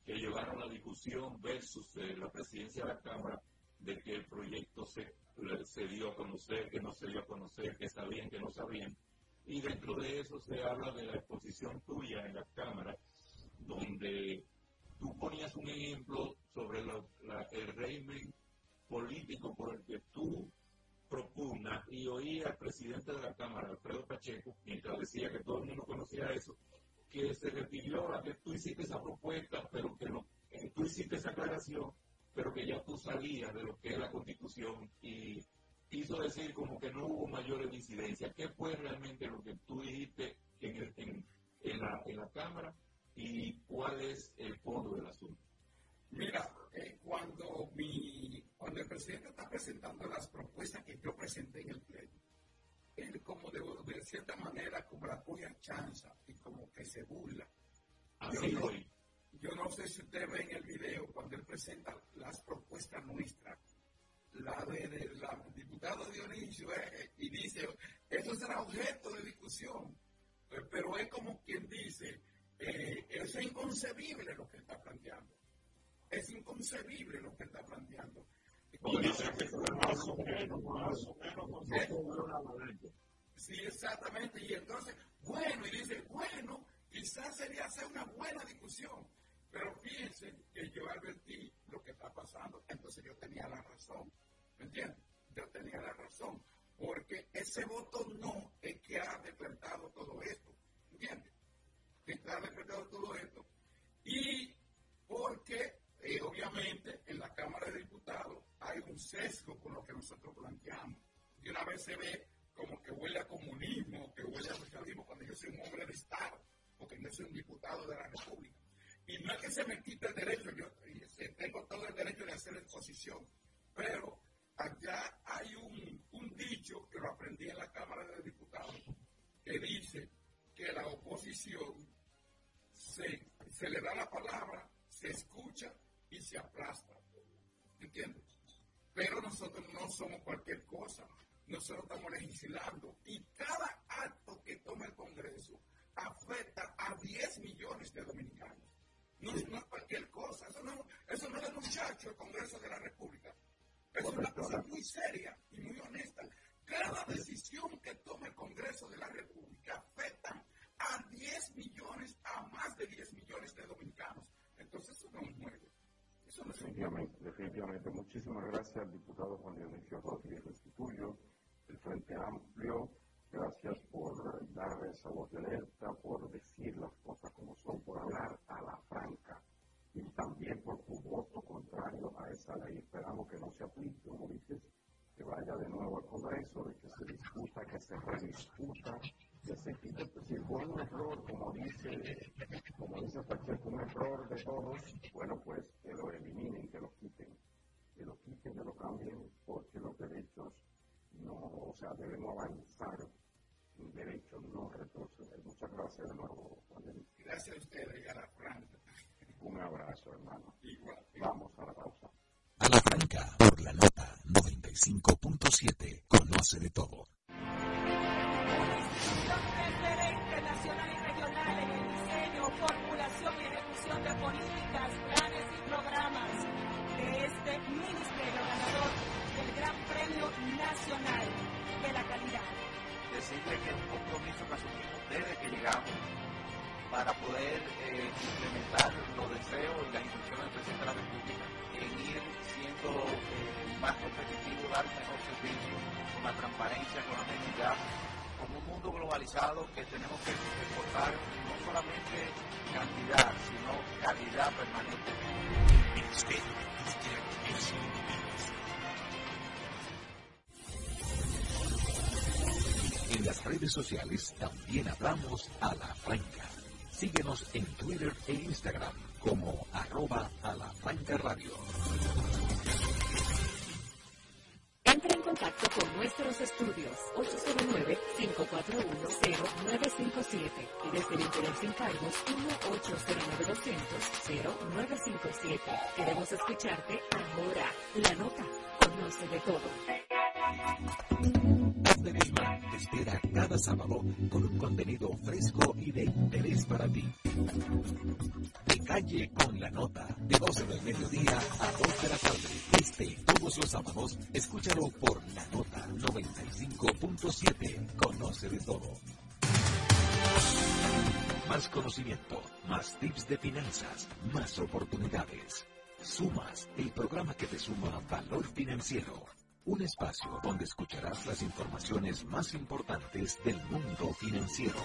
S4: que llevaron la discusión versus eh, la presidencia de la Cámara de que el proyecto se, se dio a conocer, que no se dio a conocer, que sabían, que no sabían. Y dentro de eso se habla de la exposición tuya en la Cámara, donde tú ponías un ejemplo sobre el régimen político por el que tú propugna y oí al presidente de la Cámara, Alfredo Pacheco, mientras decía que todo el mundo conocía eso, que se refirió a que tú hiciste esa propuesta, pero que, no, tú hiciste esa aclaración, pero que ya tú salías de lo que es la Constitución y quiso decir como que no hubo mayores incidencias. ¿Qué fue realmente lo que tú dijiste en, en, en, la, en la Cámara y cuál es el fondo del asunto?
S12: Mira, eh, cuando, mi, cuando el presidente está presentando las propuestas que yo presenté en el pleno, él como de, de cierta manera como la a chanza y como que se burla.
S4: Así
S12: yo, no, yo no sé si usted ve en el video cuando él presenta las propuestas nuestras, la de, de la diputado Dionisio, eh, y dice, eso será objeto de discusión, eh, pero es como quien dice, eh, es inconcebible lo que está planteando. Es inconcebible lo que está planteando. Sí, exactamente. Y entonces, bueno, y dice, bueno, quizás sería hacer una buena discusión. Pero piensen que yo advertí lo que está pasando. Entonces yo tenía la razón. ¿Me entiendes? Yo tenía la razón. Porque ese voto no es que ha despertado todo esto. ¿Entiendes? Que despertado todo esto. Y porque eh, obviamente en la Cámara de Diputados hay un sesgo con lo que nosotros planteamos. Y una vez se ve como que huele a comunismo, que huele a socialismo cuando yo soy un hombre de Estado, porque yo soy un diputado de la República. Y no es que se me quite el derecho, yo tengo todo el derecho de hacer exposición, pero allá hay un, dicho que lo aprendí en la Cámara de Diputados, que dice que la oposición se, se le da la palabra, se escucha y se aplasta. ¿Entiendes? Pero nosotros no somos cualquier cosa. Nosotros estamos legislando y cada acto que toma el Congreso afecta a 10 millones de dominicanos. No, es cualquier cosa. Eso no, eso no es muchacho el Congreso de la República. Es una cosa muy seria y muy honesta. Cada decisión que toma el Congreso de la República afecta a 10 millones, a más de 10 millones de dominicanos. Entonces eso no es nuevo.
S5: Definitivamente, definitivamente. Muchísimas gracias al diputado Juan Dionisio Rodríguez Restituyo, el Frente Amplio. Gracias por dar esa voz de alerta, por decir las cosas como son, por hablar a la franca y también por tu voto contrario a esa ley. Esperamos que no se aplique, como dices, que vaya de nuevo al Congreso, de que se discuta, que se rediscuta si fue un error, como dice, como dice Pacheco, un error de todos, bueno, pues que lo eliminen, que lo quiten, que lo quiten, que lo cambien, porque los derechos no, o sea, debemos avanzar, derechos no retroceder. Muchas gracias de nuevo,
S12: Gracias a ustedes y a la Franca.
S5: Un abrazo, hermano.
S12: Igual.
S5: Vamos a la pausa.
S1: A la Franca, por la nota 95.7, conoce de todo.
S11: Más competitivo, dar un mejor servicio con la transparencia, con la honestidad como un mundo globalizado que tenemos que exportar no solamente cantidad, sino calidad permanente.
S1: En las redes sociales también hablamos a la franca. Síguenos en Twitter e Instagram como arroba a la franca radio.
S2: Entra en contacto con nuestros estudios 809-541-0957 y desde el Interés sin cargos 1-809-200-0957. Queremos escucharte ahora. La nota conoce de todo.
S1: Te espera cada sábado con un contenido fresco y de interés para ti. De calle con la nota, de 12 del mediodía a 2 de la tarde. Este, todos los sábados, escúchalo por la nota 95.7. Conoce de todo. Más conocimiento, más tips de finanzas, más oportunidades. Sumas, el programa que te suma valor financiero. Un espacio donde escucharás las informaciones más importantes del mundo financiero.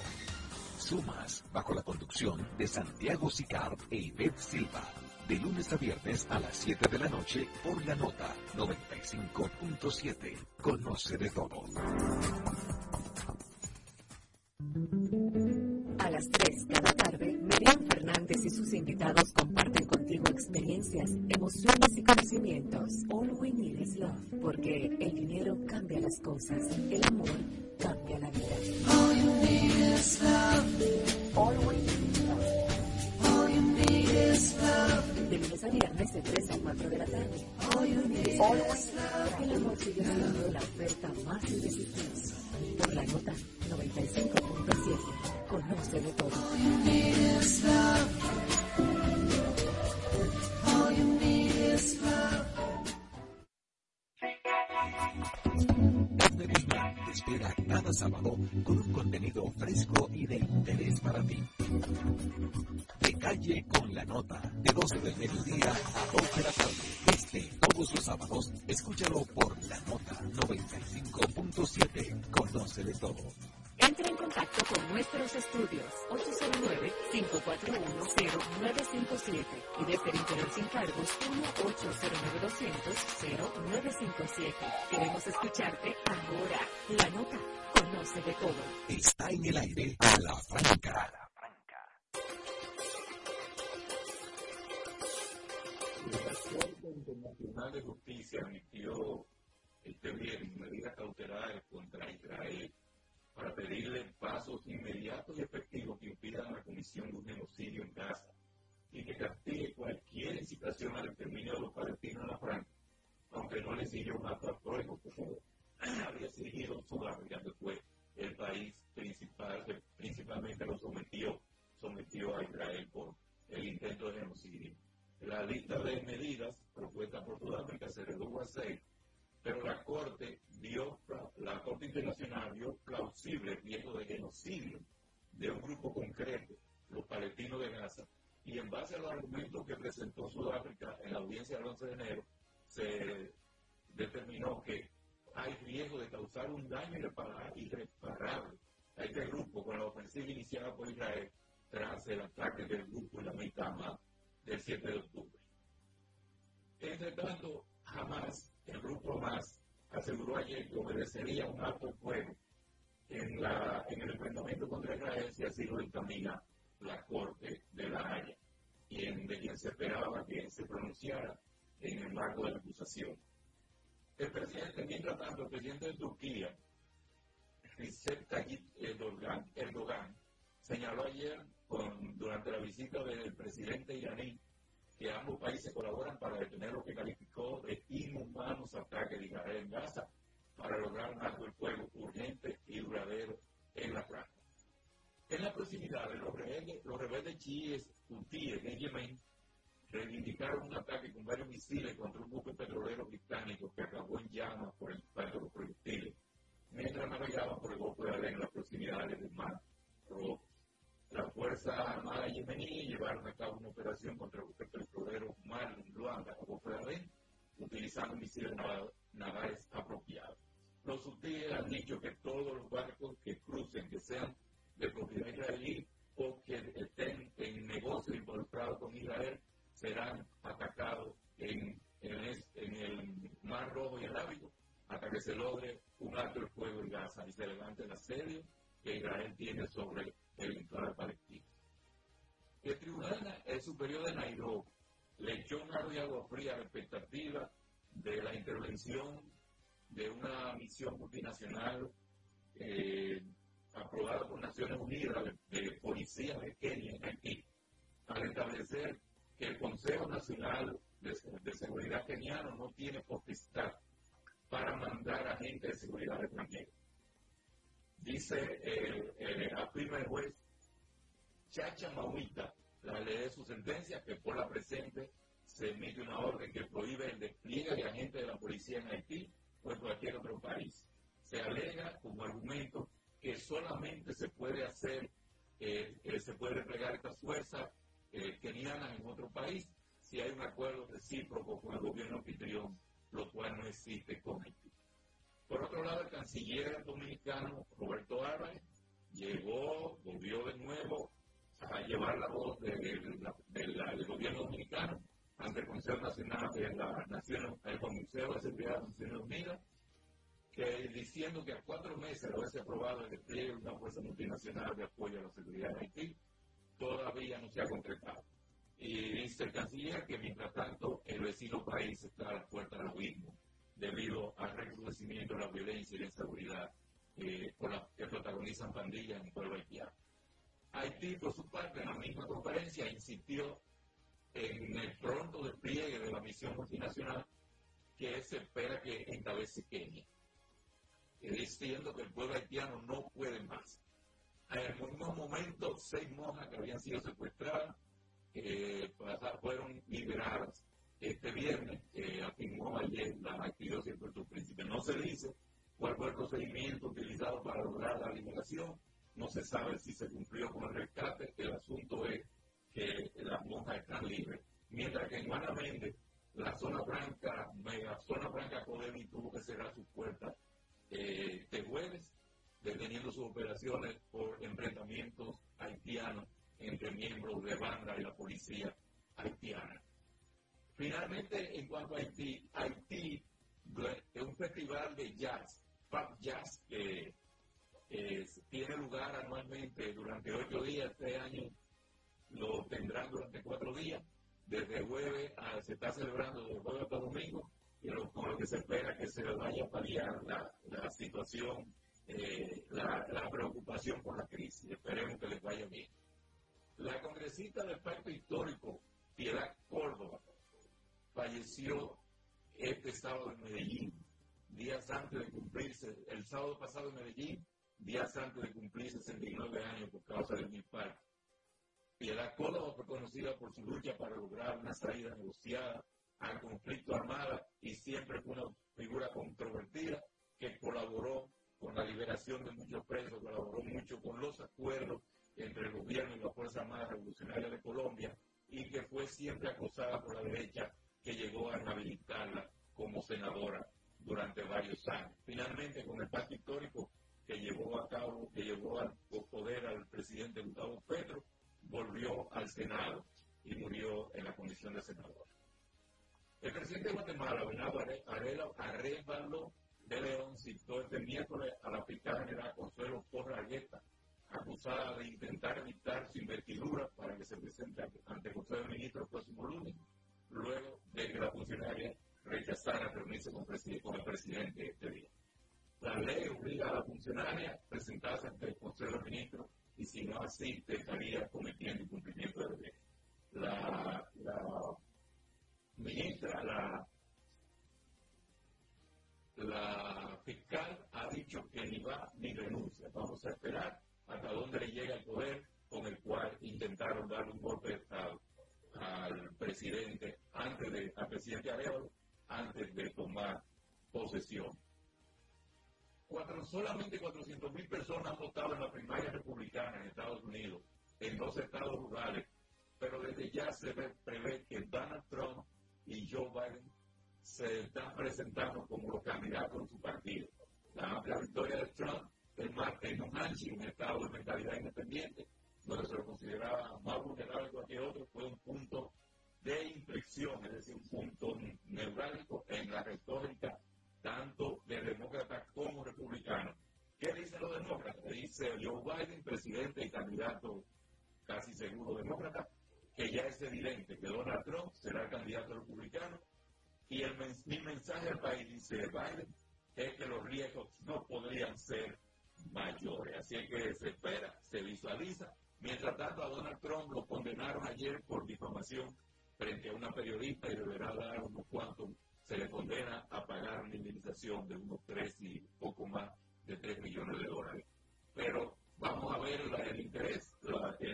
S1: Sumas, bajo la conducción de Santiago Sicar e Ivette Silva. De lunes a viernes a las 7 de la noche por la nota 95.7. Conoce de todo.
S2: A las 3 cada tarde, Miriam Fernández y sus invitados comparten contigo experiencias, emociones y conocimientos. Love, porque el dinero cambia las cosas, el amor cambia la vida. All you need is love. Is love. All you need is love. De lunes a viernes de 3 a 4 de la tarde. All you need is love. El amor sigue siendo la oferta más irresistible. Por la nota 95.7. de
S4: medidas propuestas por Sudáfrica se redujo a seis pero la Corte vio, la Corte Internacional vio plausible riesgo de genocidio de un grupo concreto, los palestinos de Gaza, y en base a los argumentos que presentó Sudáfrica en la audiencia del 11 de enero, se determinó que hay riesgo de causar un daño irreparable a este grupo con la ofensiva iniciada por Israel tras el ataque del grupo Islamita del 7 de octubre. Entre tanto, jamás el grupo más aseguró ayer que obedecería un alto de fuego en, la, en el enfrentamiento contra Israel si así lo encamina la Corte de la Haya, quien, de quien se esperaba que se pronunciara en el marco de la acusación. El presidente, mientras tanto, el presidente de Turquía, Recep Tayyip Erdogan, Erdogan señaló ayer con, durante la visita del presidente iraní que ambos países colaboran para detener lo que calificó de inhumanos ataques de Israel en Gaza para lograr un alto el fuego urgente y duradero en la franja. En la proximidad de los rebeldes, los rebeldes chiíes hutíes en Yemen reivindicaron un ataque con varios misiles contra un buque petrolero británico que acabó en llamas por el impacto de los proyectiles, mientras navegaban por el Golfo de Adén en las proximidades del Mar. Las Fuerzas Armadas yemeníes llevaron a cabo una operación contra el petrolero Marlin Luanda de Adén, utilizando misiles navales apropiados. Los hutíes han dicho que todos los barcos que crucen, que sean de propiedad israelí o que estén en negocios involucrados con Israel, serán atacados en, el Mar Rojo y el hasta que se logre un alto el fuego en amenaza y se levante el asedio que Israel tiene sobre el litoral palestino. El Tribunal Superior de Nairobi le echó un de agua fría a la expectativa de la intervención de una misión multinacional eh, aprobada por Naciones Unidas de, policía de Kenia en Haití, al establecer que el Consejo Nacional de, Seguridad Keniano no tiene potestad para mandar agentes de seguridad extranjeros. Dice, el, el juez Chacha Mauita, la ley de su sentencia, que por la presente se emite una orden que prohíbe el despliegue de agentes de la policía en Haití o en cualquier otro país. Se alega como argumento que solamente se puede hacer, eh, se puede desplegar estas fuerzas eh, kenianas en otro país si hay un acuerdo recíproco con el gobierno anfitrión, lo cual no existe con Haití. Por otro lado, el canciller dominicano Roberto Álvarez llegó, volvió de nuevo a llevar la voz del gobierno dominicano ante el Consejo Nacional de la Nación, el Consejo de Seguridad de las Naciones Unidas, que diciendo que a cuatro meses de haberse aprobado el despliegue de una fuerza multinacional de apoyo a la seguridad de Haití, todavía no se ha concretado. Y dice el canciller que mientras tanto el vecino país está a la puerta del abismo debido al recrudecimiento de la violencia y la inseguridad eh, por la que protagonizan pandillas en el pueblo haitiano. Haití, por su parte, en la misma conferencia insistió en el pronto despliegue de la misión multinacional que se espera que encabece Kenia, diciendo que el pueblo haitiano no puede más. En mismo momento, seis monjas que habían sido secuestradas eh, fueron liberadas este viernes, que afirmó ayer la actividad de Puerto Príncipe. No se dice cuál fue el procedimiento utilizado para lograr la liberación, no se sabe si se cumplió con el rescate, el asunto es que las monjas están libres. Mientras que en Juana la zona franca, mega zona franca Codemi tuvo que cerrar sus puertas eh, de jueves, deteniendo sus operaciones por enfrentamientos haitianos entre miembros de banda y la policía haitiana. Finalmente, en cuanto a Haití, Haití es un festival de jazz, pop jazz, que tiene lugar anualmente durante ocho días este año lo tendrán durante cuatro días. Desde jueves a, se está celebrando desde jueves hasta domingo, y con lo que se espera que se vaya a paliar la, la situación, eh, la, la, preocupación por la crisis. Esperemos que les vaya bien. La congresista del Pacto Histórico, Piedad Córdoba, falleció este sábado en Medellín, días antes de cumplirse, el sábado pasado en Medellín, días antes de cumplir 69 años por causa del infarto. Piedad Córdoba fue conocida por su lucha para lograr una salida negociada al conflicto armado y siempre fue una figura controvertida que colaboró con la liberación de muchos presos, colaboró mucho con los acuerdos entre el gobierno y la Fuerza Armada Revolucionaria de Colombia y que fue siempre acosada por la derecha que llegó a inhabilitarla como senadora durante varios años. Finalmente, con el pacto histórico que llevó a cabo, que llevó al poder al presidente Gustavo Petro, volvió al Senado y murió en la condición de senador. El presidente de Guatemala, Bernardo Arevalo de León, citó este miércoles a la fiscal general Consuelo Porra Argueta, acusada de intentar evitar su investidura para que se presente ante el Consejo de Ministros el próximo lunes, luego de que la funcionaria rechazara reunirse con, el presidente este día. La ley obliga a la funcionaria a presentarse ante el Consejo de Ministros y si no así estaría cometiendo incumplimiento de ley. Posesión solamente 400 mil personas han votado en la primaria republicana en Estados Unidos, en dos estados rurales, pero desde ya se prevé que Donald Trump y Joe Biden se están presentando como los candidatos en su partido. La victoria de Trump en, en New Hampshire, un estado de mentalidad independiente, donde se lo consideraba más vulnerable que cualquier otro, fue un punto de inflexión, es decir, un punto neurálgico en la retórica tanto de demócratas como republicanos, sea Joe Biden, presidente y candidato casi seguro demócrata, que ya es evidente que Donald Trump será el candidato republicano. Y el, mi mensaje al país, dice Biden, es que los riesgos no podrían ser mayores. Así que se espera, se visualiza. Mientras tanto, a Donald Trump lo condenaron ayer por difamación frente a una periodista y deberá dar unos cuantos. Se le condena a pagar una indemnización de unos tres y poco más de 3 millones de dólares. Pero vamos a ver el interés.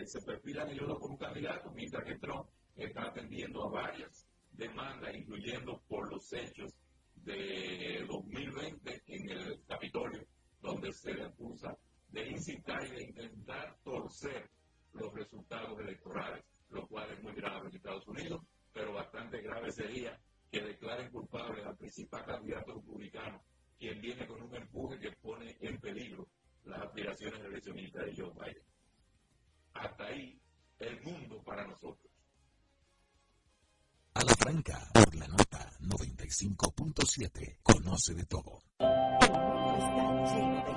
S4: se perfilan ellos como candidatos, mientras que Trump está atendiendo a varias demandas, incluyendo por los hechos de 2020 en el Capitolio, donde se le acusa de incitar y de intentar torcer los resultados electorales, lo cual es muy grave en Estados Unidos, pero bastante grave sería que declaren culpable al principal candidato republicano, quien viene con un empuje que pone en peligro las aspiraciones eleccionistas de Joe Biden. Hasta ahí, el mundo para nosotros.
S1: A la franca, por la nota 95.7, conoce de todo.
S2: El mundo está lleno de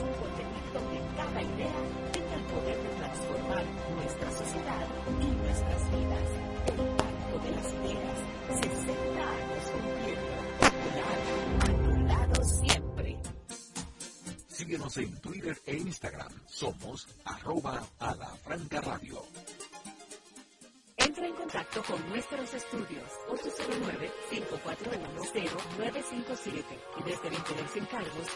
S2: un contenido donde cada idea tenga el poder de transformar nuestra sociedad y nuestras vidas. El Banco de las Ideas, 60 años cumpliendo. Popular, a siempre.
S1: Síguenos en Twitter e Instagram. Somos arroba a la franca radio.
S2: Entra en contacto con nuestros estudios 809-541-0957 y desde el interés sin cargos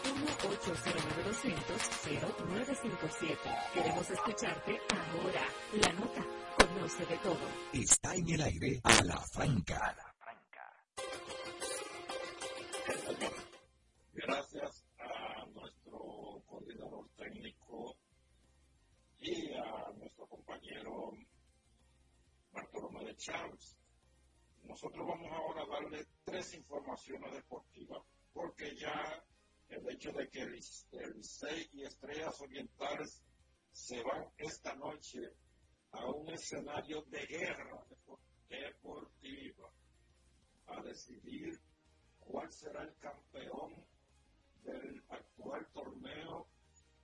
S2: 1-809-200-0957. Queremos escucharte ahora. La nota conoce de todo.
S1: Está en el aire a la franca.
S3: Gracias a nuestro coordinador técnico y a Bartolomé de Chávez. Nosotros vamos ahora a darle tres informaciones deportivas, porque ya el hecho de que el Licey y Estrellas Orientales se van esta noche a un escenario de guerra deportiva a decidir cuál será el campeón del actual torneo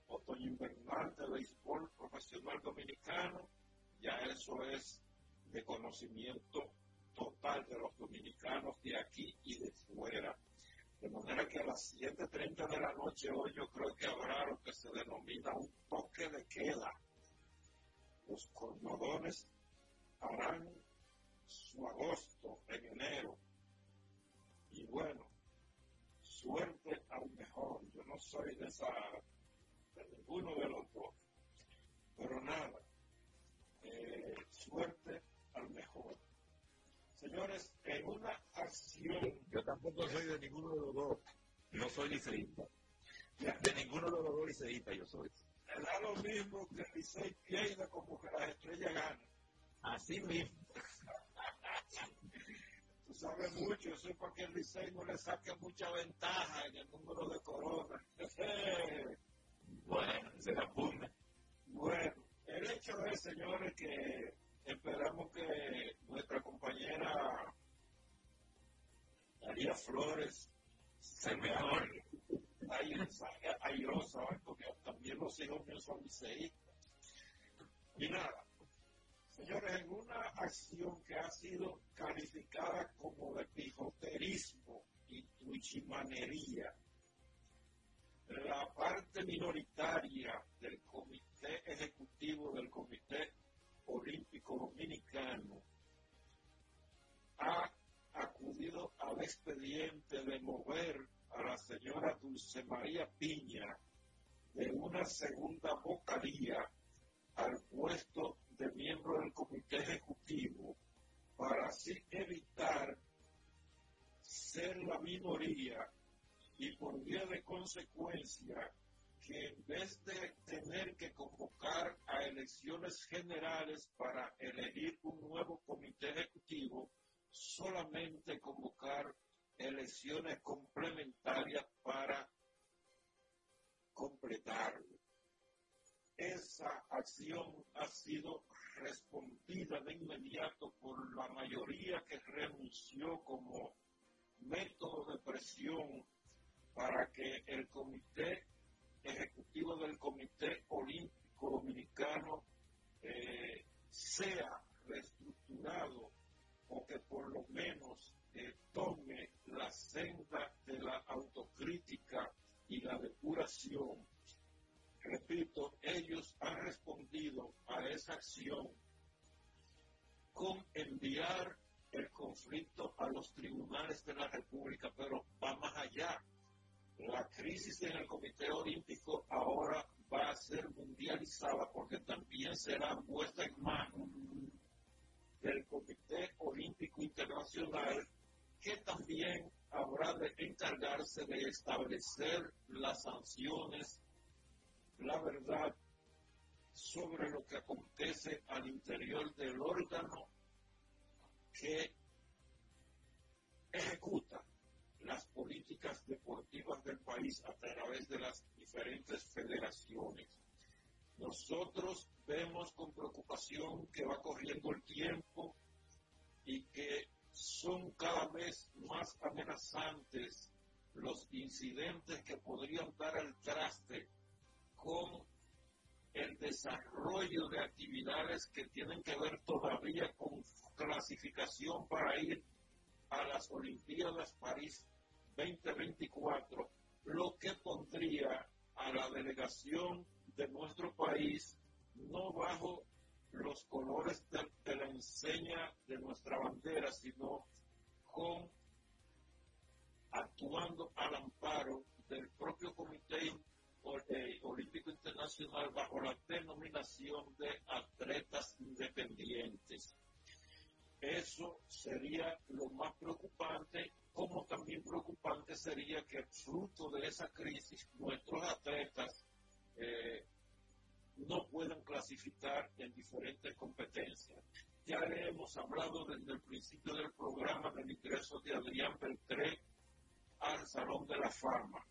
S3: otoño-invernal de béisbol profesional dominicano. Ya eso es de conocimiento total de los dominicanos de aquí y de fuera. De manera que a las 7.30 de la noche hoy yo creo que habrá lo que se denomina un toque de queda. Los cordones harán su agosto en enero. Y bueno, suerte al mejor. Yo no soy de esa, de ninguno de los dos. Pero nada, eh, suerte. Señores, en una acción.
S4: Yo tampoco soy de ninguno de los dos. No soy liceísta. De ninguno de los dos liceístas yo soy.
S3: Me da lo mismo que el Licey pierda como que las estrellas ganan.
S4: Así mismo.
S3: Tú sabes mucho, eso es para que el Licey no le saque mucha ventaja en el número de corona.
S4: bueno, se la punta.
S3: Bueno, el hecho es, señores, que esperamos que nuestra compañera María Flores se mejore. Ahí salga airosa, porque también los hijos míos son liceístas. Y nada, señores, en una acción que ha sido calificada como de pijoterismo y tuchimanería, la parte minoritaria del Comité Ejecutivo del Comité Olímpico Dominicano ha acudido al expediente de mover a la señora Dulce María Piña de una segunda vocalía al puesto de miembro del Comité Ejecutivo para así evitar ser la minoría y por vía de consecuencia que en vez de tener que convocar a elecciones generales para elegir un nuevo comité ejecutivo, solamente convocar elecciones complementarias para completarlo. esa acción ha sido respondida de inmediato por la mayoría que renunció como método de presión para que el comité ejecutivo del Comité Olímpico Dominicano eh, sea reestructurado o que por lo menos eh, tome la senda de la autocrítica y la depuración. Repito, ellos han respondido a esa acción con enviar el conflicto a los tribunales de la República, pero va más allá. La crisis en el Comité Olímpico ahora va a ser mundializada porque también será puesta en manos del Comité Olímpico Internacional que también habrá de encargarse de establecer las sanciones, la verdad sobre lo que acontece al interior del órgano que ejecuta las políticas deportivas del país a través de las diferentes federaciones. Nosotros vemos con preocupación que va corriendo el tiempo y que son cada vez más amenazantes los incidentes que podrían dar al traste con el desarrollo de actividades que tienen que ver todavía con clasificación para ir a las Olimpiadas París 2024, lo que pondría a la delegación de nuestro país no bajo los colores de, la enseña de nuestra bandera, sino con actuando al amparo del propio Comité eh, Olímpico Internacional bajo la denominación de atletas independientes. Eso sería lo más preocupante, como también preocupante sería que fruto de esa crisis nuestros atletas eh, no puedan clasificar en diferentes competencias. Ya hemos hablado desde el principio del programa del ingreso de Adrián Beltré al Salón de la Fama.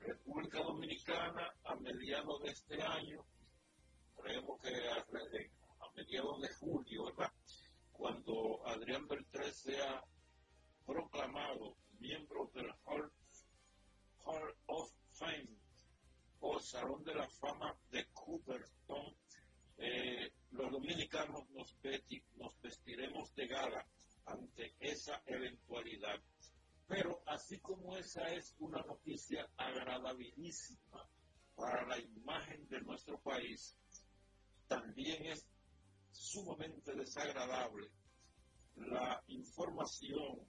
S3: República Dominicana a mediados de este año, creemos que a, a mediados de julio, ¿verdad? Cuando Adrián Beltré sea proclamado miembro del Hall, Hall of Fame o Salón de la Fama de Cooperstown, eh, los dominicanos nos, nos vestiremos de gala ante esa eventualidad. Pero así como esa es una noticia agradabilísima para la imagen de nuestro país, también es sumamente desagradable la información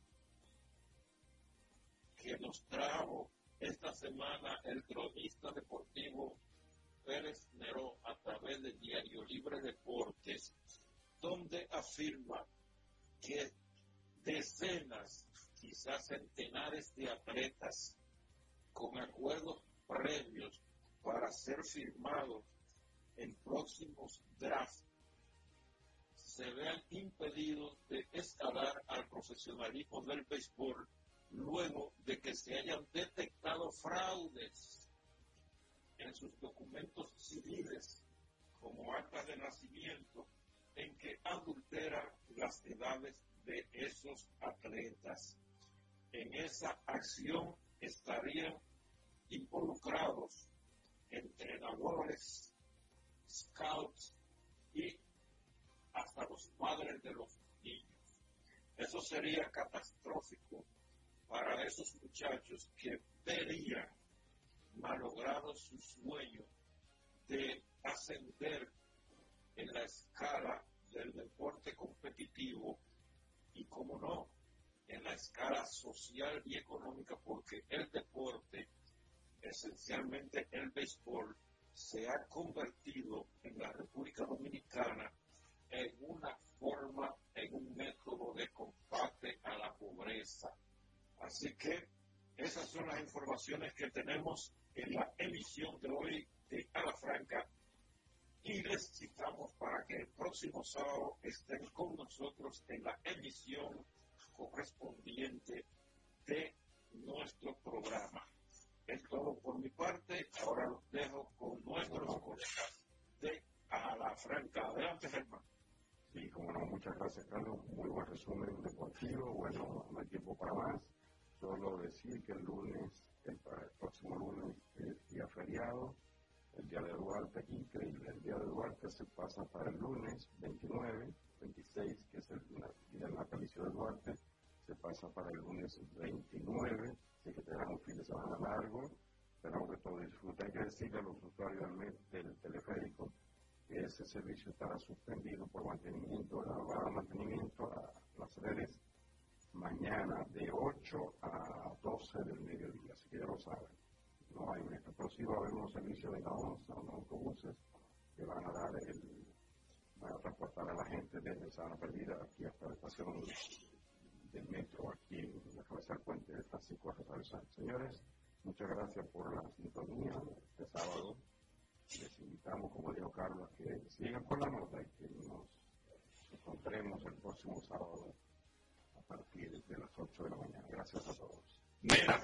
S3: que nos trajo esta semana el cronista deportivo Pérez Neró a través del Diario Libre Deportes, donde afirma que decenas, quizás centenares de atletas con acuerdos previos para ser firmados en próximos drafts se vean impedidos de escalar al profesionalismo del béisbol luego de que se hayan detectado fraudes en sus documentos civiles como actas de nacimiento en que adultera las edades de esos atletas. En esa acción estarían involucrados entrenadores, scouts y hasta los padres de los niños. Eso sería catastrófico para esos muchachos que verían malogrado su sueño de ascender en la escala del deporte competitivo y, como no, en la escala social y económica, porque el deporte, esencialmente el béisbol, se ha convertido en la República Dominicana en una forma, en un método de combate a la pobreza Así que esas son las informaciones que tenemos en la emisión de hoy de A la Franca y les citamos para que el próximo sábado estén con nosotros en la emisión correspondiente de nuestro programa. Es todo por mi parte. Ahora los dejo con nuestros colegas de Franca. Adelante, Germán.
S5: Sí, como no, muchas gracias, Carlos. Muy buen resumen deportivo. Bueno, no tiempo para más. Solo decir que el lunes, el, próximo lunes, es día feriado, el día de Duarte, increíble. El día de Duarte se pasa para el lunes 29, 26, que es el día natalicio de Duarte, se pasa para el lunes 29, así que tendrán un fin de semana largo. Esperamos que todos disfruten. Hay que decirle a los usuarios del teleférico que ese servicio estará suspendido por mantenimiento, la mantenimiento a las redes mañana de 8 a 12 del mediodía, así que ya lo saben. No hay un pero sí va a haber unos servicios de la ONSA, unos autobuses que van a dar el, van a transportar a la gente desde Sana Perdida aquí hasta la estación del metro, aquí en la cabeza del puente de Francisco Rosario Señores, muchas gracias por la sintonía este sábado. Les invitamos, como dijo Carlos, que sigan con la nota y que nos encontremos el próximo sábado a de las 8 de la mañana. Gracias a todos.
S3: Mira,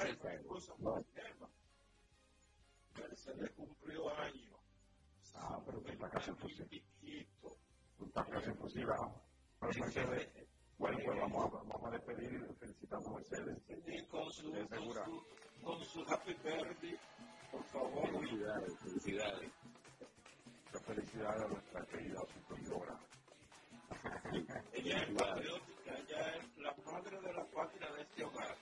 S3: se le cumplió año.
S5: Ah, pero está casi imposible. Está casi imposible. Bueno, pues vamos a, vamos a despedir y felicitamos a Mercedes.
S3: Con su, con su happy birthday por favor.
S5: Felicidades, felicidades. Felicidades a nuestra querida superiora.
S3: La madre de la de este hogar.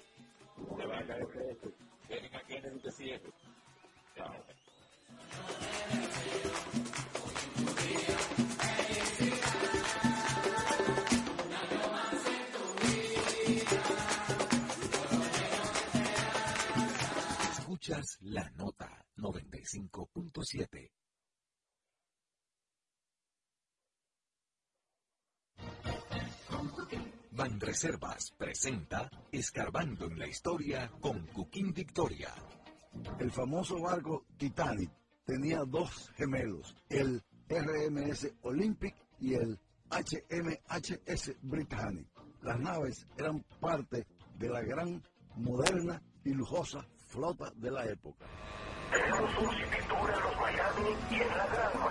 S1: Escuchas la nota 95.7. Banreservas presenta Escarbando en la Historia con Cuquín Victoria.
S13: El famoso barco Titanic tenía dos gemelos, el RMS Olympic y el HMHS Britannic. Las naves eran parte de la gran, moderna y lujosa flota de la época.
S14: Tenemos un en los Miami y en la Gran